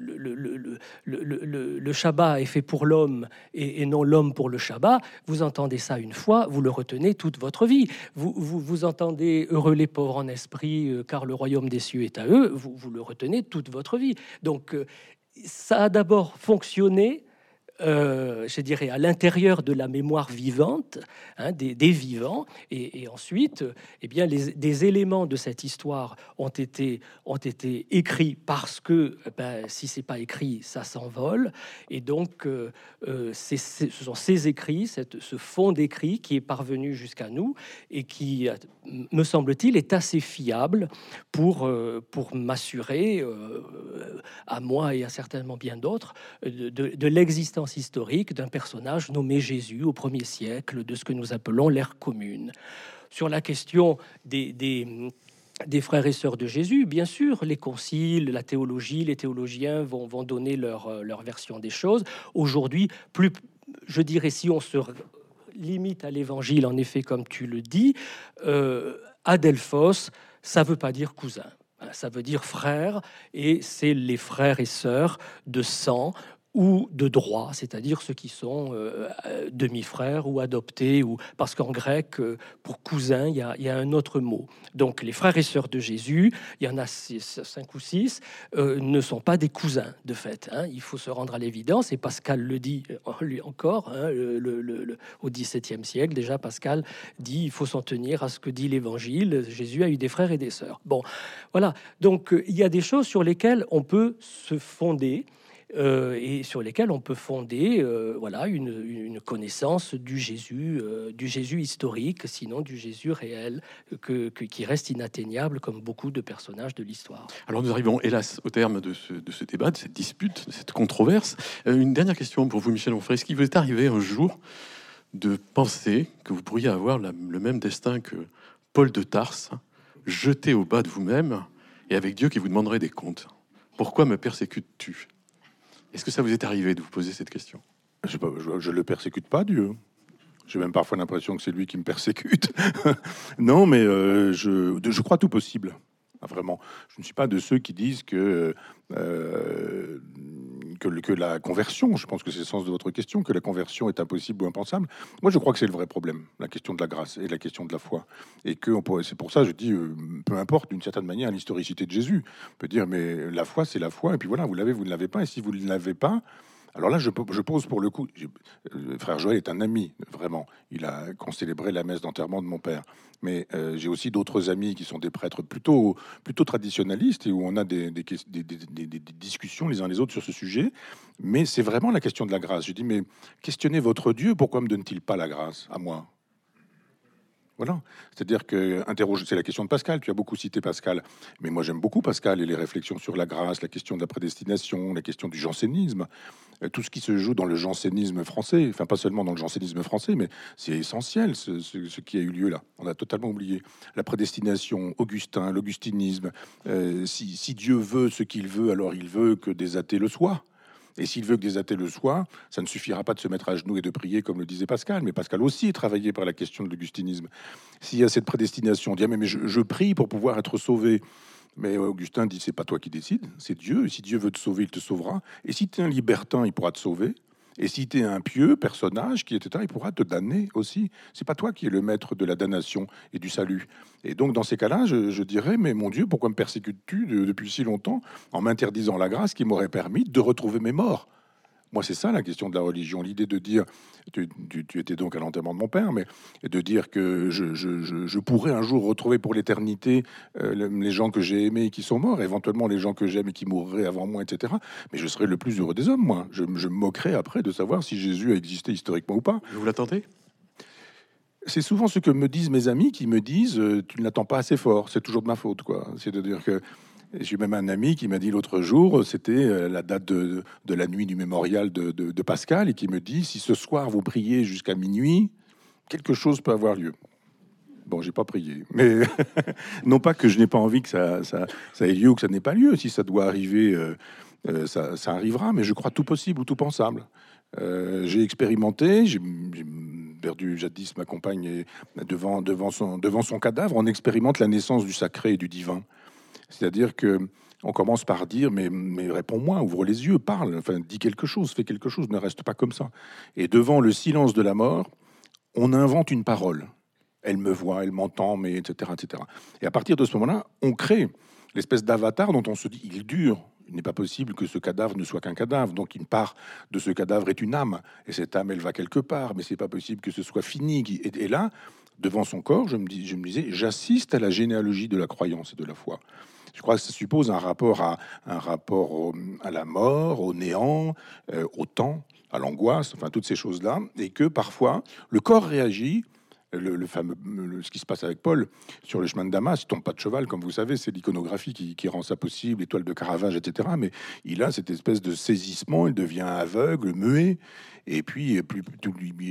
le, le, Shabbat est fait pour l'homme et, non l'homme pour le Shabbat, vous entendez ça une fois, vous le retenez toute votre vie. Vous, vous, vous entendez heureux les pauvres en esprit, euh, car le royaume des cieux est à eux, vous, vous le retenez toute votre vie. Donc, ça a d'abord fonctionné euh, je dirais, à l'intérieur de la mémoire vivante hein, des, vivants. Et, ensuite, eh bien, les, des éléments de cette histoire ont été, écrits parce que eh ben, si c'est pas écrit, ça s'envole. Et donc, euh, euh, ce sont ces écrits, ce fond d'écrits qui est parvenu jusqu'à nous et qui, me semble-t-il, est assez fiable pour, m'assurer, à moi et à certainement bien d'autres, de l'existence historique d'un personnage nommé Jésus au premier siècle de ce que nous appelons l'ère commune. Sur la question des, des, frères et sœurs de Jésus, bien sûr, les conciles, la théologie, les théologiens vont, vont donner leur, leur version des choses. Aujourd'hui, plus, je dirais, si on se limite à l'évangile, en effet, comme tu le dis, euh, Adelphos, ça veut pas dire cousin ça veut dire frère, et c'est les frères et sœurs de sang ou de droit, c'est-à-dire ceux qui sont euh, euh, demi-frères ou adoptés, ou parce qu'en grec, euh, pour cousin, il y, a, un autre mot. Donc les frères et sœurs de Jésus, il y en a cinq ou six, ne sont pas des cousins de fait. Hein. Il faut se rendre à l'évidence, et Pascal le dit lui encore, hein, le, au XVIIe siècle, déjà Pascal dit il faut s'en tenir à ce que dit l'Évangile. Jésus a eu des frères et des sœurs. Bon, voilà. Donc il y a des choses sur lesquelles on peut se fonder. Euh, et sur lesquels on peut fonder euh, voilà, une, connaissance du Jésus, euh, du Jésus historique, sinon du Jésus réel, que, qui reste inatteignable comme beaucoup de personnages de l'histoire. Alors nous arrivons hélas au terme de ce, de ce, débat, de cette dispute, de cette controverse. une dernière question pour vous, Michel Onfray. Est-ce qu'il vous est arrivé un jour de penser que vous pourriez avoir le même destin que Paul de Tarse, jeté au bas de vous-même et avec Dieu qui vous demanderait des comptes? Pourquoi me persécutes-tu? Est-ce que ça vous est arrivé de vous poser cette question? Je, ne le persécute pas, Dieu. J'ai même parfois l'impression que c'est lui qui me persécute. non, mais euh, je, je crois tout possible. Vraiment, je ne suis pas de ceux qui disent que, euh, que, la conversion, je pense que c'est le sens de votre question, que la conversion est impossible ou impensable. Moi, je crois que c'est le vrai problème, la question de la grâce et la question de la foi. Et que c'est pour ça, je dis, euh, peu importe d'une certaine manière l'historicité de Jésus. On peut dire, mais la foi, c'est la foi, et puis voilà, vous l'avez, vous ne l'avez pas, et si vous ne l'avez pas, alors là, je, pose pour le coup. Euh, frère Joël est un ami, vraiment. Il a concélébré la messe d'enterrement de mon père. Mais euh, j'ai aussi d'autres amis qui sont des prêtres plutôt, plutôt traditionnalistes et où on a des, des, discussions les uns les autres sur ce sujet. Mais c'est vraiment la question de la grâce. Je dis, mais questionnez votre Dieu, pourquoi me donne-t-il pas la grâce à moi? Voilà. C'est-à-dire que interroge, c'est la question de Pascal. Tu as beaucoup cité Pascal, mais moi j'aime beaucoup Pascal et les réflexions sur la grâce, la question de la prédestination, la question du jansénisme, euh, tout ce qui se joue dans le jansénisme français. Enfin, pas seulement dans le jansénisme français, mais c'est essentiel ce, qui a eu lieu là. On a totalement oublié la prédestination, Augustin, l'augustinisme. Euh, si Dieu veut ce qu'il veut, alors il veut que des athées le soient. Et s'il veut que des athées le soient, ça ne suffira pas de se mettre à genoux et de prier comme le disait Pascal. Mais Pascal aussi travaillait par la question de l'augustinisme. S'il y a cette prédestination, on dit ah, mais, je, prie pour pouvoir être sauvé. Mais Augustin dit c'est pas toi qui décides, c'est Dieu. Et si Dieu veut te sauver, il te sauvera. Et si tu es un libertin, il pourra te sauver. Et si tu es un pieux personnage qui était il pourra te damner aussi. C'est pas toi qui es le maître de la damnation et du salut. Et donc dans ces cas-là, je, dirais mais mon Dieu, pourquoi me persécutes-tu depuis si longtemps en m'interdisant la grâce qui m'aurait permis de retrouver mes morts? Moi, c'est ça la question de la religion. L'idée de dire, tu, étais donc à l'enterrement de mon père, mais de dire que je, pourrais un jour retrouver pour l'éternité euh, les gens que j'ai aimés et qui sont morts, éventuellement les gens que j'aime et qui mourraient avant moi, etc. Mais je serais le plus heureux des hommes, moi. Je, me moquerais après de savoir si Jésus a existé historiquement ou pas. Vous l'attendez c'est souvent ce que me disent mes amis qui me disent euh, tu ne l'attends pas assez fort, c'est toujours de ma faute quoi. C'est-à-dire que j'ai même un ami qui m'a dit l'autre jour, c'était euh, la date de, la nuit du mémorial de, Pascal, et qui me dit si ce soir vous priez jusqu'à minuit, quelque chose peut avoir lieu. Bon, j'ai pas prié, mais non pas que je n'ai pas envie que ça, ait lieu ou que ça n'ait pas lieu. Si ça doit arriver, euh, euh, ça, arrivera, mais je crois tout possible ou tout pensable. j'ai expérimenté, j'ai perdu jadis ma compagne devant, devant, son, devant son cadavre. On expérimente la naissance du sacré et du divin. C'est-à-dire que on commence par dire mais, mais réponds-moi, ouvre les yeux, parle, enfin dis quelque chose, fais quelque chose, ne reste pas comme ça. Et devant le silence de la mort, on invente une parole. Elle me voit, elle m'entend, mais etc., etc. Et à partir de ce moment-là, on crée l'espèce d'avatar dont on se dit il dure. Il n'est pas possible que ce cadavre ne soit qu'un cadavre. Donc une part de ce cadavre est une âme, et cette âme, elle va quelque part. Mais c'est pas possible que ce soit fini. Et, et là, devant son corps, je me, disais, j'assiste à la généalogie de la croyance et de la foi. Je crois que ça suppose un rapport à, un rapport à la mort, au néant, euh, au temps, à l'angoisse, enfin toutes ces choses-là, et que parfois le corps réagit. Le, fameux, ce qui se passe avec Paul sur le chemin de Damas, tombe pas de cheval, comme vous savez, c'est l'iconographie qui, rend ça possible, étoile de Caravage, etc. Mais il a cette espèce de saisissement, il devient aveugle, muet, et puis plus,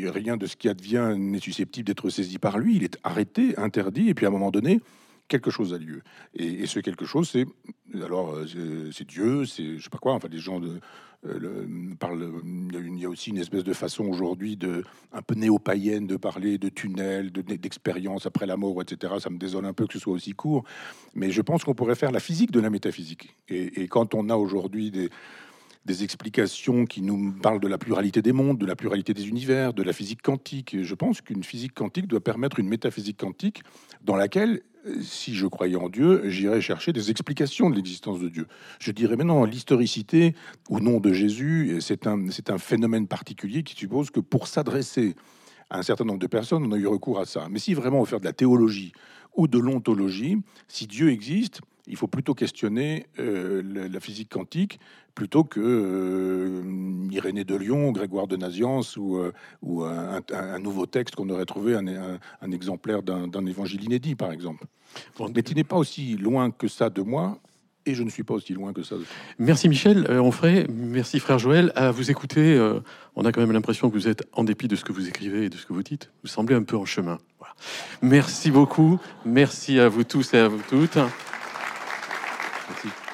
rien de ce qui advient n'est susceptible d'être saisi par lui. Il est arrêté, interdit, et puis à un moment donné, quelque chose a lieu. Et, ce quelque chose, c'est alors euh, c'est Dieu, c'est je sais pas quoi. Enfin, les gens de, euh, parlent. Il y a aussi une espèce de façon aujourd'hui de un peu néo-païenne de parler de tunnels, d'expérience après la mort, etc. Ça me désole un peu que ce soit aussi court, mais je pense qu'on pourrait faire la physique de la métaphysique. Et, et quand on a aujourd'hui des des explications qui nous parlent de la pluralité des mondes, de la pluralité des univers, de la physique quantique. je pense qu'une physique quantique doit permettre une métaphysique quantique dans laquelle si je croyais en Dieu, j'irais chercher des explications de l'existence de Dieu. Je dirais maintenant l'historicité au nom de Jésus, c'est un, un phénomène particulier qui suppose que pour s'adresser à un certain nombre de personnes, on a eu recours à ça. Mais si vraiment on veut faire de la théologie ou de l'ontologie, si Dieu existe, il faut plutôt questionner euh, la physique quantique plutôt que euh, Irénée de Lyon, Grégoire de Naziance ou, euh, ou un, nouveau texte qu'on aurait trouvé, un, exemplaire d'un évangile inédit, par exemple. Mais tu n'es pas aussi loin que ça de moi. Et je ne suis pas aussi loin que ça. Merci Michel Onfray, merci frère Joël. À vous écouter, on a quand même l'impression que vous êtes, en dépit de ce que vous écrivez et de ce que vous dites, vous semblez un peu en chemin. Merci beaucoup. Merci à vous tous et à vous toutes. Merci.